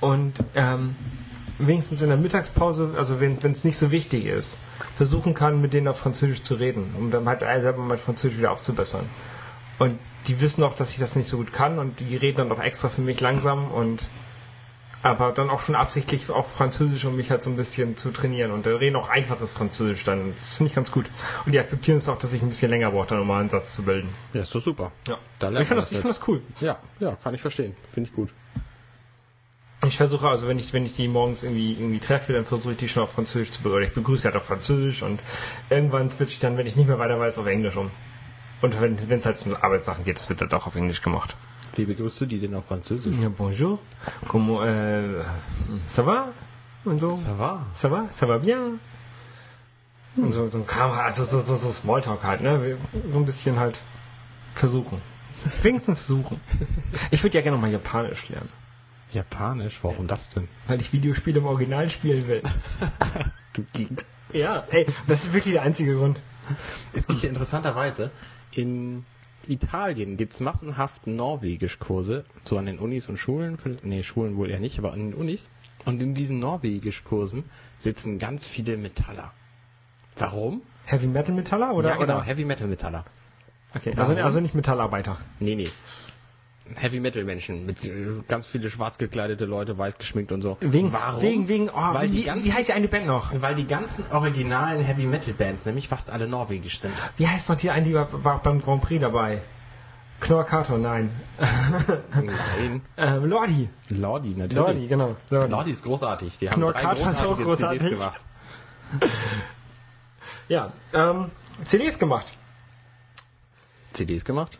Speaker 2: und ähm, wenigstens in der Mittagspause, also wenn es nicht so wichtig ist, versuchen kann, mit denen auf Französisch zu reden, um dann halt selber mal Französisch wieder aufzubessern. Und die wissen auch, dass ich das nicht so gut kann und die reden dann auch extra für mich langsam und aber dann auch schon absichtlich auf Französisch, um mich halt so ein bisschen zu trainieren. Und dann reden auch einfaches Französisch dann. Das finde ich ganz gut. Und die akzeptieren es auch, dass ich ein bisschen länger brauche, dann um mal einen Satz zu bilden.
Speaker 3: Ja, ist doch super.
Speaker 2: Ja.
Speaker 3: Da lernt
Speaker 2: Ich finde das, ich find das cool.
Speaker 3: Ja, ja, kann ich verstehen. Finde ich gut.
Speaker 2: Ich versuche also, wenn ich, wenn ich die morgens irgendwie, irgendwie treffe, dann versuche ich die schon auf Französisch zu begrüßen. Ich begrüße halt auf Französisch und irgendwann switche ich dann, wenn ich nicht mehr weiter weiß, auf Englisch um. Und wenn es halt um Arbeitssachen geht, das wird dann auch auf Englisch gemacht.
Speaker 3: Wie begrüßt du die denn auf Französisch?
Speaker 2: Ja, bonjour. Comment, äh, ça va? Und so.
Speaker 3: Ça va?
Speaker 2: Ça va? Ça va bien? Und so, so ein Kram, also so, so, so Smalltalk halt, ne? So ein bisschen halt versuchen. Wenigstens versuchen. Ich würde ja gerne mal Japanisch lernen,
Speaker 3: Japanisch? Warum das denn?
Speaker 2: weil ich Videospiele im Original spielen will.
Speaker 3: Du Geek.
Speaker 2: Ja, ey, das ist wirklich der einzige Grund.
Speaker 3: Es gibt ja interessanterweise in Italien gibt es massenhaft Norwegischkurse, so an den Unis und Schulen, nee, Schulen wohl eher nicht, aber an den Unis. Und in diesen Norwegischkursen sitzen ganz viele Metaller. Warum?
Speaker 2: Heavy Metal Metaller oder?
Speaker 3: ja, genau,
Speaker 2: oder?
Speaker 3: Heavy Metal Metaller.
Speaker 2: Okay, also, also nicht Metallarbeiter.
Speaker 3: Nee, nee. Heavy Metal Menschen mit äh, ganz viele schwarz gekleidete Leute, weiß geschminkt und so.
Speaker 2: Wegen,
Speaker 3: Warum?
Speaker 2: wegen, wegen, oh,
Speaker 3: Weil die
Speaker 2: wie,
Speaker 3: ganzen-
Speaker 2: wie heißt die eine Band noch?
Speaker 3: Weil die ganzen originalen Heavy Metal Bands nämlich fast alle norwegisch sind.
Speaker 2: Wie heißt noch die eine, die war, war auch beim Grand Prix dabei? Knorkato, nein.
Speaker 3: Nein.
Speaker 2: ähm, Lordi.
Speaker 3: Lordi, natürlich.
Speaker 2: Lordi, genau. Lordi.
Speaker 3: Lordi ist großartig. Die haben drei
Speaker 2: ist auch
Speaker 3: großartige CDs
Speaker 2: großartig.
Speaker 3: gemacht.
Speaker 2: Ja, ähm, CDs gemacht.
Speaker 3: CDs gemacht?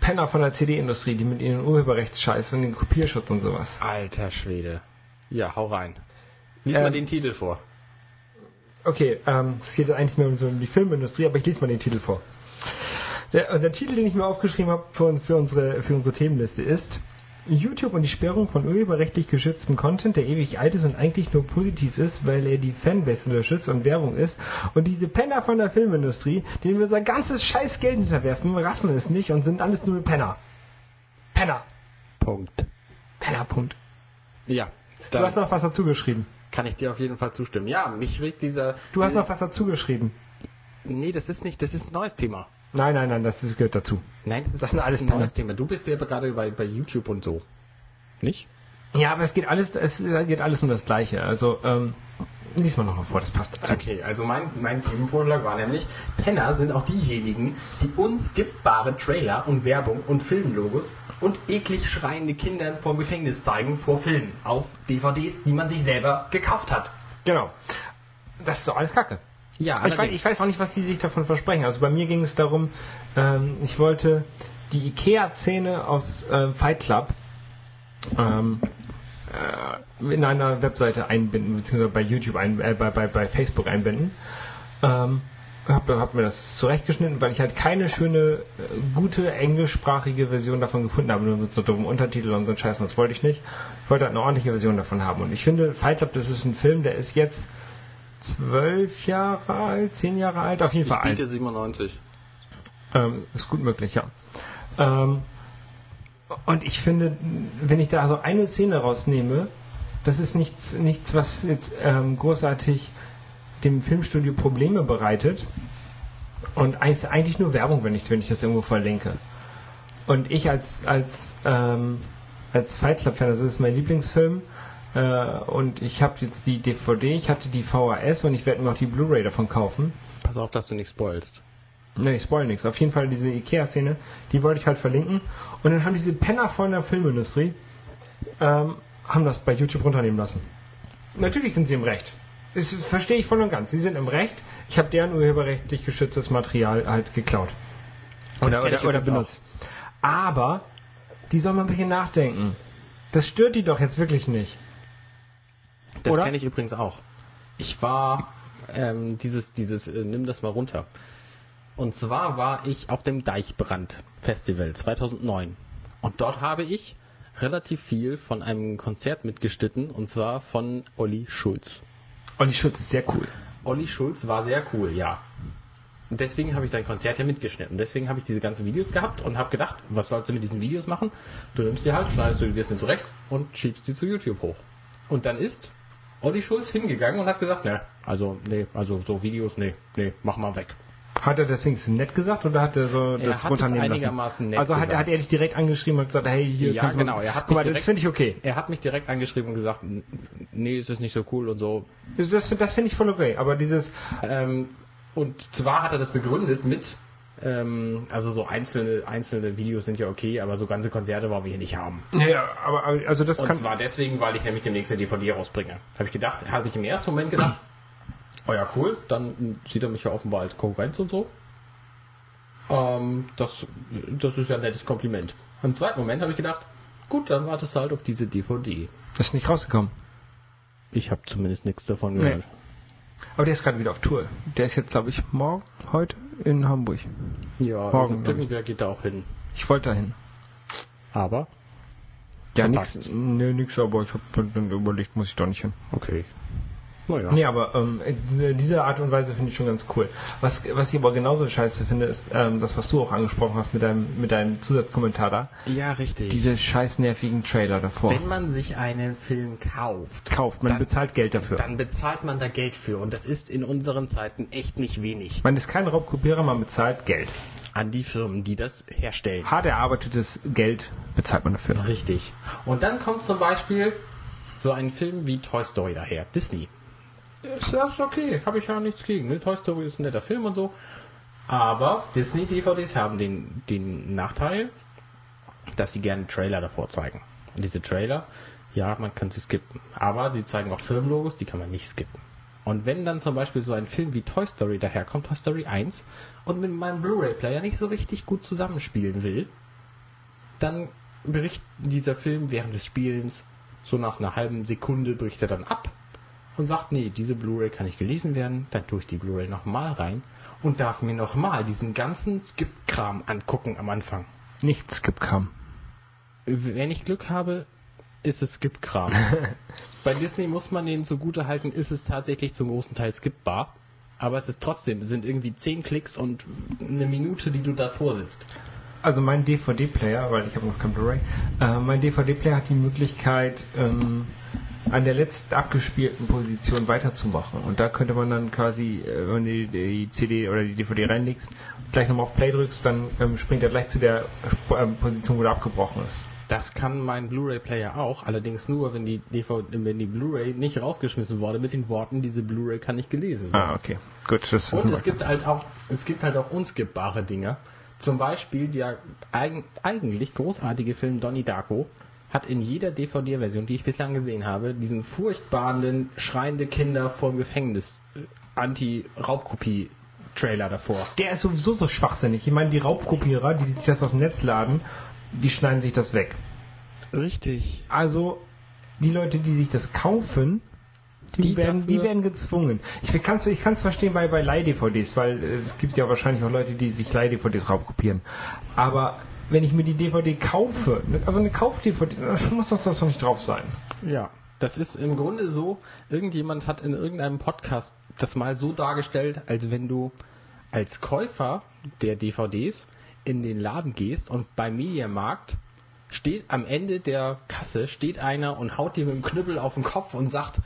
Speaker 2: Penner von der CD-Industrie, die mit ihren Urheberrechtsscheiß und den Kopierschutz und sowas.
Speaker 3: Alter Schwede. Ja, hau rein. Lies
Speaker 2: Ähm,
Speaker 3: mal den Titel vor.
Speaker 2: Okay, ähm, es geht eigentlich mehr um, so um die Filmindustrie, aber ich lese mal den Titel vor. Der, der Titel, den ich mir aufgeschrieben habe für, für, unsere, für unsere Themenliste ist YouTube und die Sperrung von urheberrechtlich geschütztem Content, der ewig alt ist und eigentlich nur positiv ist, weil er die Fanbase unterstützt und Werbung ist. Und diese Penner von der Filmindustrie, denen wir unser ganzes scheiß Geld hinterwerfen, raffen es nicht und sind alles nur Penner. Penner.
Speaker 3: Punkt.
Speaker 2: Penner, Punkt.
Speaker 3: Ja,
Speaker 2: Du hast noch was dazu geschrieben.
Speaker 3: kann ich dir auf jeden Fall zustimmen. Ja, mich regt dieser...
Speaker 2: Du hast noch was dazu geschrieben.
Speaker 3: Nee, das ist nicht, das ist ein neues Thema.
Speaker 2: Nein, nein, nein, das, das gehört dazu.
Speaker 3: Nein, das ist,
Speaker 2: Das sind alles
Speaker 3: ein neues Thema. Du bist ja gerade bei, bei YouTube und so. Nicht?
Speaker 2: Ja, aber es geht alles, es geht alles um das Gleiche. Also, ähm, lies mal noch mal vor, das passt dazu.
Speaker 3: Okay, also mein, mein Themenvorschlag war nämlich, Penner sind auch diejenigen, die unskippbare Trailer und Werbung und Filmlogos und eklig schreiende Kinder vor Gefängnis zeigen vor Filmen auf DVDs, die man sich selber gekauft hat.
Speaker 2: Genau. Das ist doch alles Kacke.
Speaker 3: Ja,
Speaker 2: ich, weiß, ich weiß auch nicht, was die sich davon versprechen. Also bei mir ging es darum, ähm, ich wollte die Ikea-Szene aus äh, Fight Club ähm, äh, in einer Webseite einbinden, beziehungsweise bei YouTube, ein, äh, bei, bei, bei Facebook einbinden. Ähm, hab, hab mir das zurechtgeschnitten, weil ich halt keine schöne, äh, gute englischsprachige Version davon gefunden habe, nur mit so dummen Untertiteln und so ein Scheiß, und das wollte ich nicht. Ich wollte halt eine ordentliche Version davon haben. Und ich finde, Fight Club, das ist ein Film, der ist jetzt zwölf Jahre alt, zehn Jahre alt, auf jeden
Speaker 3: Ich
Speaker 2: Fall alt.
Speaker 3: biete 97.
Speaker 2: Ähm, ist gut möglich, ja. Ähm, und ich finde, wenn ich da so eine Szene rausnehme, das ist nichts, nichts was jetzt ähm, großartig dem Filmstudio Probleme bereitet. Und eigentlich, eigentlich nur Werbung, wenn ich, wenn ich das irgendwo verlinke. Und ich als, als, ähm, als Fight Club-Fan, das ist mein Lieblingsfilm, und ich habe jetzt die DVD, ich hatte die VHS und ich werde mir auch die Blu-ray davon kaufen.
Speaker 3: Pass auf, dass du nicht spoilst.
Speaker 2: Ne, ich spoil nichts. Auf jeden Fall diese Ikea-Szene, die wollte ich halt verlinken. Und dann haben diese Penner von der Filmindustrie, ähm, haben das bei YouTube runternehmen lassen. Natürlich sind sie im Recht. Das verstehe ich voll und ganz. Sie sind im Recht. Ich habe deren urheberrechtlich geschütztes Material halt geklaut. Oder, oder, oder benutzt. Aber, die sollen mal ein bisschen nachdenken. Das stört die doch jetzt wirklich nicht.
Speaker 3: Das kenne ich übrigens auch. Ich war ähm, dieses, dieses, äh, nimm das mal runter. Und zwar war ich auf dem Deichbrand Festival 2009. Und dort habe ich relativ viel von einem Konzert mitgeschnitten, und zwar von Olli Schulz.
Speaker 2: Olli Schutz ist sehr cool.
Speaker 3: Olli Schulz war sehr cool, ja. Und deswegen habe ich sein Konzert ja mitgeschnitten. Deswegen habe ich diese ganzen Videos gehabt und habe gedacht, was sollst du mit diesen Videos machen? Du nimmst die halt, schneidest du die bisschen zurecht und schiebst die zu YouTube hoch. Und dann ist Olli Schulz hingegangen und hat gesagt, ne, also, nee, also so Videos, nee, nee, mach mal weg.
Speaker 2: Hat er deswegen nett gesagt oder hat er so
Speaker 3: Er
Speaker 2: das
Speaker 3: hat es
Speaker 2: runternehmen
Speaker 3: einigermaßen
Speaker 2: lassen?
Speaker 3: nett
Speaker 2: also hat,
Speaker 3: gesagt.
Speaker 2: hat er dich direkt angeschrieben und gesagt, hey, hier
Speaker 3: Ja,
Speaker 2: kannst du mal-
Speaker 3: genau, er hat
Speaker 2: Guck
Speaker 3: mich
Speaker 2: mal, das
Speaker 3: direkt-
Speaker 2: finde ich okay.
Speaker 3: Er hat mich direkt angeschrieben und gesagt, "N- nee, es ist nicht so cool und so.
Speaker 2: Das, das, das finde ich voll okay. Aber dieses,
Speaker 3: Ähm, und zwar hat er das begründet mit, Ähm, also so einzelne, einzelne Videos sind ja okay, aber so ganze Konzerte wollen wir hier nicht haben.
Speaker 2: Ja, aber, also das
Speaker 3: Und
Speaker 2: kann.
Speaker 3: zwar deswegen, weil ich nämlich demnächst eine DVD rausbringe. Habe ich gedacht, habe ich im ersten Moment gedacht, oh ja, cool, dann sieht er mich ja offenbar als Konkurrenz und so. Ähm, das, das ist ja ein nettes Kompliment. Im zweiten Moment habe ich gedacht, gut, dann wartest du halt auf diese DVD.
Speaker 2: Das ist nicht rausgekommen.
Speaker 3: Ich habe zumindest nichts davon
Speaker 2: Nee. Aber der ist gerade wieder auf Tour. Der ist jetzt, glaube ich, morgen, heute in Hamburg.
Speaker 3: Ja,
Speaker 2: Morgen,
Speaker 3: irgendwer geht da auch hin.
Speaker 2: Ich wollte dahin.
Speaker 3: Aber,
Speaker 2: Ja,
Speaker 3: Verpasst.
Speaker 2: nix, nee, nix, aber ich habe dann überlegt, muss ich doch nicht hin.
Speaker 3: okay. Naja.
Speaker 2: Nee, aber ähm, äh, diese Art und Weise finde ich schon ganz cool. Was, was ich aber genauso scheiße finde, ist ähm, das, was du auch angesprochen hast mit deinem, mit deinem Zusatzkommentar da.
Speaker 3: Ja, richtig.
Speaker 2: Diese scheiß nervigen Trailer davor.
Speaker 3: Wenn man sich einen Film kauft,
Speaker 2: kauft, man
Speaker 3: dann-
Speaker 2: bezahlt Geld dafür.
Speaker 3: dann bezahlt man da Geld für. Und das ist in unseren Zeiten echt nicht wenig.
Speaker 2: man ist kein Raubkopierer, man bezahlt Geld.
Speaker 3: An die Firmen, die das herstellen.
Speaker 2: Hart erarbeitetes Geld bezahlt man dafür.
Speaker 3: Richtig. Und dann kommt zum Beispiel so ein Film wie Toy Story daher. Disney. Ist das okay, habe ich ja nichts gegen. Ne? Toy Story ist ein netter Film und so. Aber Disney-DVDs haben den, den Nachteil, dass sie gerne Trailer davor zeigen. Und diese Trailer, ja, man kann sie skippen. Aber sie zeigen auch Filmlogos, die kann man nicht skippen. Und wenn dann zum Beispiel so ein Film wie Toy Story daherkommt, Toy Story 1, und mit meinem Blu-ray-Player nicht so richtig gut zusammenspielen will, dann bricht dieser Film während des Spielens so nach einer halben Sekunde bricht er dann ab und sagt, nee, diese Blu-ray kann nicht gelesen werden, dann tue ich die Blu-ray nochmal rein und darf mir nochmal diesen ganzen Skip-Kram angucken am Anfang.
Speaker 2: Nichts gibt Kram.
Speaker 3: Wenn ich Glück habe, ist es Skip-Kram. Bei Disney muss man denen zugute halten, ist es tatsächlich zum großen Teil skippbar. Aber es ist trotzdem, es sind irgendwie zehn Klicks und eine Minute, die du davor sitzt.
Speaker 2: Also mein DVD-Player, weil ich habe noch kein Blu-ray, äh, mein DVD-Player hat die Möglichkeit, ähm, an der letzten abgespielten Position weiterzumachen. Und da könnte man dann quasi, äh, wenn du die, die CD oder die DVD reinlegst, gleich nochmal auf Play drückst, dann ähm, springt er gleich zu der ähm, Position, wo der abgebrochen ist.
Speaker 3: Das kann mein Blu-ray-Player auch, allerdings nur, wenn die, DVD, wenn die Blu-ray nicht rausgeschmissen wurde mit den Worten, diese Blu-ray kann nicht gelesen werden.
Speaker 2: Ah, okay. Gut, das
Speaker 3: Und es gibt halt auch, es gibt halt auch unskippbare Dinge. Zum Beispiel der eig eigentlich großartige Film Donnie Darko hat in jeder DVD-Version, die ich bislang gesehen habe, diesen furchtbaren schreiende Kinder vorm Gefängnis äh, Anti-Raubkopie-Trailer davor.
Speaker 2: Der ist sowieso so schwachsinnig. Ich meine, die Raubkopierer, die sich das aus dem Netz laden, die schneiden sich das weg.
Speaker 3: Richtig.
Speaker 2: Also die Leute, die sich das kaufen, die,
Speaker 3: Die
Speaker 2: werden, die werden gezwungen. Ich kann es ich kann's verstehen bei, bei Leih-DVDs, weil äh, es gibt ja wahrscheinlich auch Leute, die sich Leih-DVDs raubkopieren. Aber wenn ich mir die DVD kaufe, ne, also eine Kauf-DVD, dann muss das doch nicht drauf sein.
Speaker 3: Ja. Das ist im Grunde so, irgendjemand hat in irgendeinem Podcast das mal so dargestellt, als wenn du als Käufer der DVDs in den Laden gehst und beim Mediamarkt steht am Ende der Kasse steht einer und haut dir mit dem Knüppel auf den Kopf und sagt,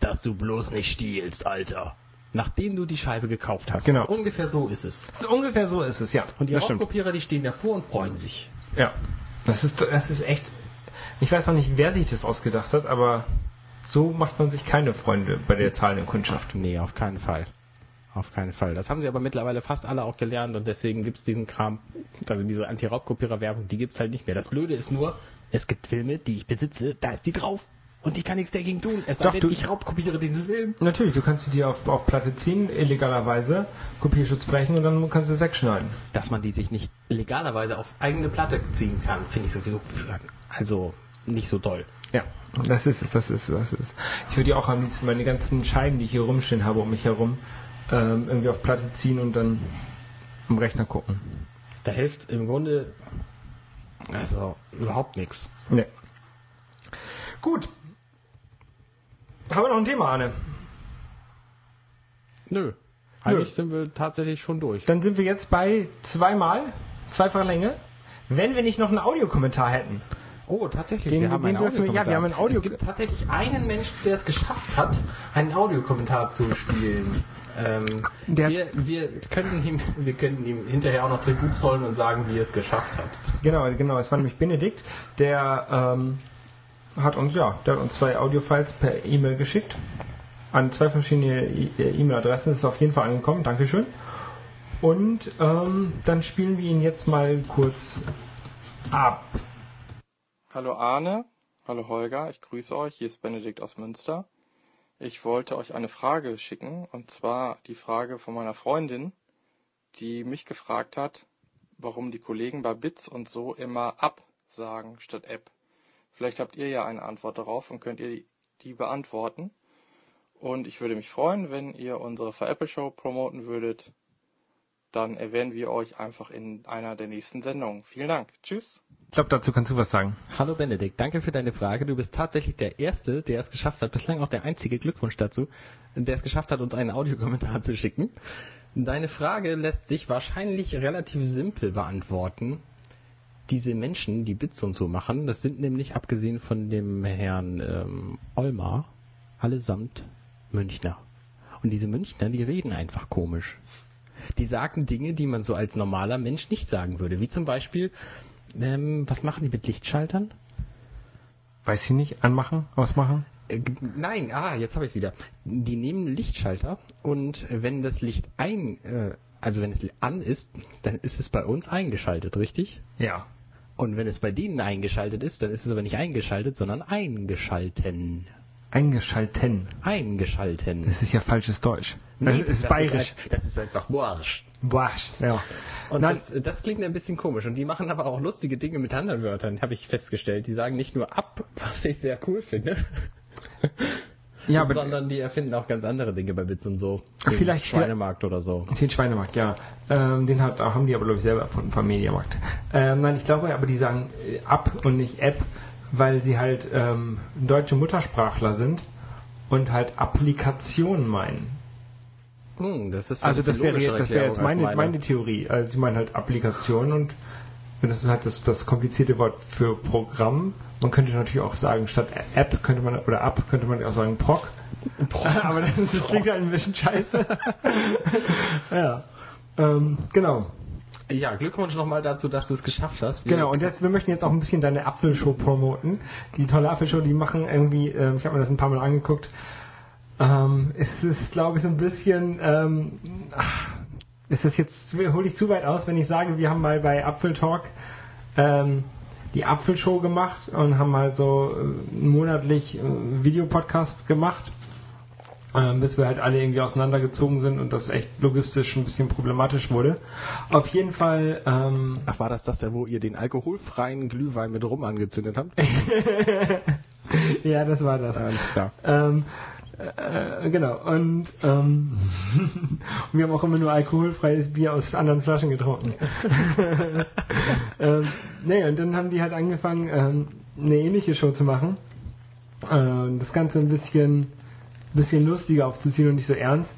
Speaker 3: dass du bloß nicht stiehlst, Alter. Nachdem du die Scheibe gekauft hast.
Speaker 2: Genau.
Speaker 3: Ungefähr so ist es.
Speaker 2: So ungefähr so ist es, ja.
Speaker 3: Und die. Raubkopierer, die stehen davor und freuen sich.
Speaker 2: Ja. Das ist, das ist echt. Ich weiß noch nicht, wer sich das ausgedacht hat, aber so macht man sich keine Freunde bei der zahlenden Kundschaft.
Speaker 3: Nee, auf keinen Fall. Auf keinen Fall. Das haben sie aber mittlerweile fast alle auch gelernt und deswegen gibt's diesen Kram, also diese Anti-Raubkopierer-Werbung, die gibt's halt nicht mehr. Das Blöde ist nur, es gibt Filme, die ich besitze, da ist die drauf und ich kann nichts dagegen tun. Es sei
Speaker 2: Doch,
Speaker 3: denn,
Speaker 2: du-
Speaker 3: ich raubkopiere diesen Film.
Speaker 2: Natürlich, du kannst sie dir auf, auf Platte ziehen, illegalerweise, Kopierschutz brechen und dann kannst du es wegschneiden.
Speaker 3: Dass man die sich nicht legalerweise auf eigene Platte ziehen kann, finde ich sowieso für, also nicht so toll.
Speaker 2: Ja, das ist es, das ist es, das ist. Ich würde ja auch am liebsten meine ganzen Scheiben, die ich hier rumstehen habe, um mich herum, ähm, irgendwie auf Platte ziehen und dann am Rechner gucken.
Speaker 3: Da hilft im Grunde also überhaupt nichts.
Speaker 2: Nee. Gut. Haben wir noch ein Thema, Arne?
Speaker 3: Nö. Eigentlich sind wir tatsächlich schon durch.
Speaker 2: Dann sind wir jetzt bei zweimal, zweifacher Länge, wenn wir nicht noch einen Audiokommentar hätten.
Speaker 3: Oh, tatsächlich.
Speaker 2: Den-
Speaker 3: wir haben einen
Speaker 2: dürfen wir- ja, wir haben einen Audio-
Speaker 3: Es gibt tatsächlich einen Mensch, der es geschafft hat, einen Audiokommentar zu spielen. Ähm,
Speaker 2: Der-
Speaker 3: wir, wir, könnten ihm, wir könnten ihm hinterher auch noch Tribut zollen und sagen, wie er es geschafft hat.
Speaker 2: Genau, genau. Es war nämlich Benedikt, der ähm, hat uns ja, der hat uns zwei Audiofiles per E-Mail geschickt an zwei verschiedene äh, E-Mail-Adressen. Ist auf jeden Fall angekommen. Dankeschön. Und ähm, dann spielen wir ihn jetzt mal kurz ab.
Speaker 1: Hallo Arne, hallo Holger, ich grüße euch, hier ist Benedikt aus Münster. Ich wollte euch eine Frage schicken, und zwar die Frage von meiner Freundin, die mich gefragt hat, warum die Kollegen bei Bits und so immer ab sagen statt App. Vielleicht habt ihr ja eine Antwort darauf und könnt ihr die beantworten. Und ich würde mich freuen, wenn ihr unsere Apple Show promoten würdet. Dann erwähnen wir euch einfach in einer der nächsten Sendungen. Vielen Dank. Tschüss.
Speaker 2: Ich glaube, dazu kannst du was sagen.
Speaker 3: Hallo Benedikt, danke für deine Frage. Du bist tatsächlich der Erste, der es geschafft hat, bislang auch der einzige Glückwunsch dazu, der es geschafft hat, uns einen Audiokommentar zu schicken. Deine Frage lässt sich wahrscheinlich relativ simpel beantworten. Diese Menschen, die Bits und so machen, das sind nämlich abgesehen von dem Herrn ähm, Olmar allesamt Münchner. Und diese Münchner, die reden einfach komisch. Die sagen Dinge, die man so als normaler Mensch nicht sagen würde. Wie zum Beispiel, ähm, was machen die mit Lichtschaltern?
Speaker 2: Weiß ich nicht. Anmachen? Ausmachen?
Speaker 3: Äh, nein, ah, jetzt habe ich es wieder. Die nehmen Lichtschalter und wenn das Licht ein, äh, also wenn es an ist, dann ist es bei uns eingeschaltet, richtig?
Speaker 2: Ja.
Speaker 3: Und wenn es bei denen eingeschaltet ist, dann ist es aber nicht eingeschaltet, sondern eingeschalten.
Speaker 2: Eingeschalten.
Speaker 3: Eingeschalten.
Speaker 2: Das ist ja falsches Deutsch. Das
Speaker 3: Nee,
Speaker 2: ist bayerisch.
Speaker 3: Ist, das ist einfach Borsch.
Speaker 2: Barsch. Ja.
Speaker 3: Und
Speaker 2: Nein.
Speaker 3: das, das klingt ein bisschen komisch. Und die machen aber auch lustige Dinge mit anderen Wörtern, habe ich festgestellt. Die sagen nicht nur ab, was ich sehr cool finde,
Speaker 2: Ja,
Speaker 3: sondern die erfinden auch ganz andere Dinge bei Bits und so. Den
Speaker 2: Vielleicht-
Speaker 3: Schweinemarkt oder so.
Speaker 2: Den Schweinemarkt, ja. Ähm, den hat, haben die aber, glaube ich, selber erfunden vom Mediamarkt. Ähm, nein, ich glaube aber, die sagen äh, App und nicht App, weil sie halt ähm, deutsche Muttersprachler sind und halt Applikationen meinen.
Speaker 3: Hm, das ist
Speaker 2: Also das wäre, das wäre jetzt meine,
Speaker 3: als
Speaker 2: meine Theorie. Also sie meinen halt Applikationen und das ist halt das, das komplizierte Wort für Programm. Man könnte natürlich auch sagen, statt App könnte man, oder App könnte man auch sagen Proc. Aber das, das klingt halt ein bisschen scheiße. ja. Ähm, genau.
Speaker 3: Ja, Glückwunsch nochmal dazu, dass du es geschafft hast. Wir-
Speaker 2: Genau, und jetzt, wir möchten jetzt auch ein bisschen deine Apfelshow promoten. Die tolle Apfelshow, die machen irgendwie, ähm, ich habe mir das ein paar Mal angeguckt, ähm, es ist, glaube ich, so ein bisschen, ähm, ach, ist das jetzt, hole ich zu weit aus, wenn ich sage, wir haben mal bei Apfeltalk ähm, die Apfelshow gemacht und haben halt so äh, monatlich äh, Videopodcasts gemacht, ähm, bis wir halt alle irgendwie auseinandergezogen sind und das echt logistisch ein bisschen problematisch wurde. Auf jeden Fall, ähm,
Speaker 3: Ach, war das das, da wo ihr den alkoholfreien Glühwein mit Rum angezündet habt?
Speaker 2: ja, das war das.
Speaker 3: Alles klar.
Speaker 2: Ähm, äh, genau, und ähm, wir haben auch immer nur alkoholfreies Bier aus anderen Flaschen getrunken. ähm, nee, und dann haben die halt angefangen, ähm, eine ähnliche Show zu machen. Ähm, das Ganze ein bisschen, bisschen lustiger aufzuziehen und nicht so ernst.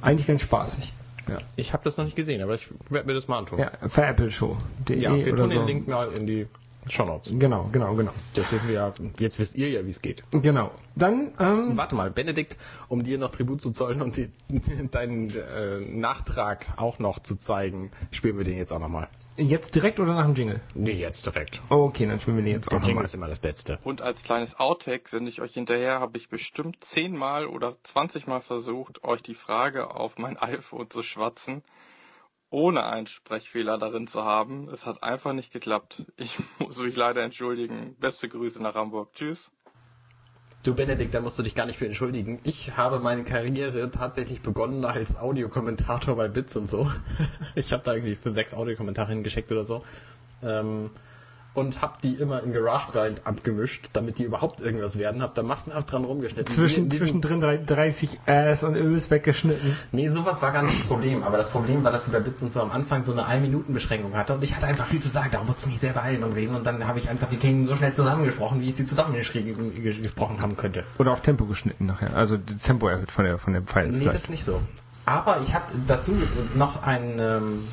Speaker 2: Eigentlich ganz spaßig. Ja,
Speaker 3: Ich habe das noch nicht gesehen, aber ich werde mir das mal antun.
Speaker 2: ja für Apple Show.
Speaker 3: Ja, wir tun
Speaker 2: so.
Speaker 3: den Link mal in die Shownotes.
Speaker 2: Genau, genau, genau.
Speaker 3: Das wissen wir ja, jetzt wisst ihr ja, wie es geht.
Speaker 2: Genau. Dann, ähm,
Speaker 3: Warte mal, Benedikt, um dir noch Tribut zu zollen und die, deinen äh, Nachtrag auch noch zu zeigen, spielen wir den jetzt auch nochmal.
Speaker 2: jetzt direkt oder nach dem Jingle?
Speaker 3: Nee, jetzt direkt.
Speaker 2: Okay, dann spielen wir den jetzt
Speaker 3: Der
Speaker 2: auch
Speaker 3: Jingle
Speaker 2: nochmal.
Speaker 3: ist immer das Letzte.
Speaker 1: Und als kleines Outtake sende ich euch hinterher, habe ich bestimmt zehnmal oder zwanzigmal versucht, euch die Frage auf mein iPhone zu schwatzen, ohne einen Sprechfehler darin zu haben. Es hat einfach nicht geklappt. Ich muss mich leider entschuldigen. Beste Grüße nach Hamburg. Tschüss.
Speaker 3: Du Benedikt, da musst du dich gar nicht für entschuldigen. Ich habe meine Karriere tatsächlich begonnen als Audiokommentator bei Bits und so. Ich habe da irgendwie für sechs Audiokommentare hingeschickt oder so. Ähm, und habe die immer in GarageBand abgemischt, damit die überhaupt irgendwas werden. Hab da massenhaft dran rumgeschnitten.
Speaker 2: Zwischen, zwischendrin drei- 30 Äs und Ös weggeschnitten.
Speaker 3: Nee, sowas war gar nicht das Problem. Aber das Problem war, dass sie bei Bits und so am Anfang so eine 1-Minuten-Beschränkung hatte. Und ich hatte einfach viel zu sagen. Da musste ich mich sehr beeilen und reden. Und dann habe ich einfach die Themen so schnell zusammengesprochen, wie ich sie zusammengeschrieben ges- gesprochen haben könnte.
Speaker 2: Oder auf Tempo geschnitten nachher. Also Tempo erhöht von der von dem Pfeil.
Speaker 3: Nee,
Speaker 2: vielleicht.
Speaker 3: das nicht so. Aber ich habe dazu noch ein, ähm,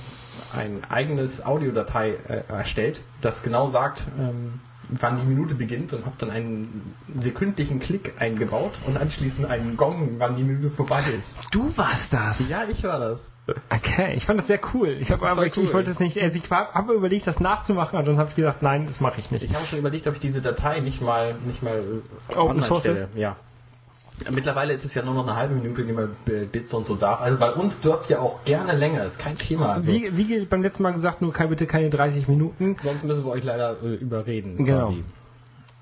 Speaker 3: ein eigenes Audiodatei äh, erstellt, das genau sagt, ähm, wann die Minute beginnt und habe dann einen sekündlichen Klick eingebaut und anschließend einen Gong, wann die Minute vorbei ist.
Speaker 2: Du warst das.
Speaker 3: Ja, ich war das.
Speaker 2: Okay, ich fand das sehr cool. Ich
Speaker 3: ist
Speaker 2: aber ich,
Speaker 3: cool.
Speaker 2: ich wollte es nicht. Also ich habe überlegt, das nachzumachen, und dann habe ich gesagt, nein, das mache ich nicht.
Speaker 3: Ich habe schon überlegt, ob ich diese Datei nicht mal nicht mal äh,
Speaker 2: Open source?
Speaker 3: stelle. Ja. Mittlerweile ist es ja nur noch eine halbe Minute, die man Bits und so darf. Also bei uns dürft ihr auch gerne länger, ist kein Thema. Also
Speaker 2: Wie, wie beim letzten Mal gesagt, nur kein, bitte keine 30 Minuten.
Speaker 3: sonst müssen wir euch leider äh, überreden.
Speaker 2: Genau.
Speaker 3: Quasi.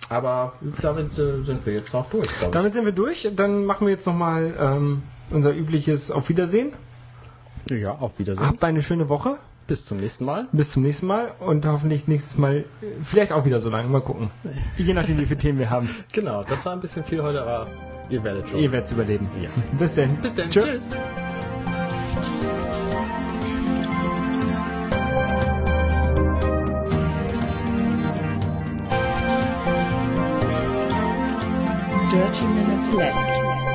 Speaker 3: Aber damit äh, sind wir jetzt auch durch, glaube ich.
Speaker 2: Damit sind wir durch. Dann machen wir jetzt nochmal ähm, unser übliches Auf Wiedersehen.
Speaker 3: Ja, auf Wiedersehen.
Speaker 2: Habt eine schöne Woche.
Speaker 3: Bis zum nächsten Mal.
Speaker 2: Bis zum nächsten Mal und hoffentlich nächstes Mal äh, vielleicht auch wieder so lange. Mal gucken. Je nachdem, wie viele Themen wir haben.
Speaker 3: Genau, das war ein bisschen viel heute, aber ihr werdet schon.
Speaker 2: Ihr werdet es überleben.
Speaker 3: Ja.
Speaker 2: Bis denn.
Speaker 3: Bis dann.
Speaker 2: Tschö.
Speaker 3: Tschüss.
Speaker 4: Dirty Minutes Left.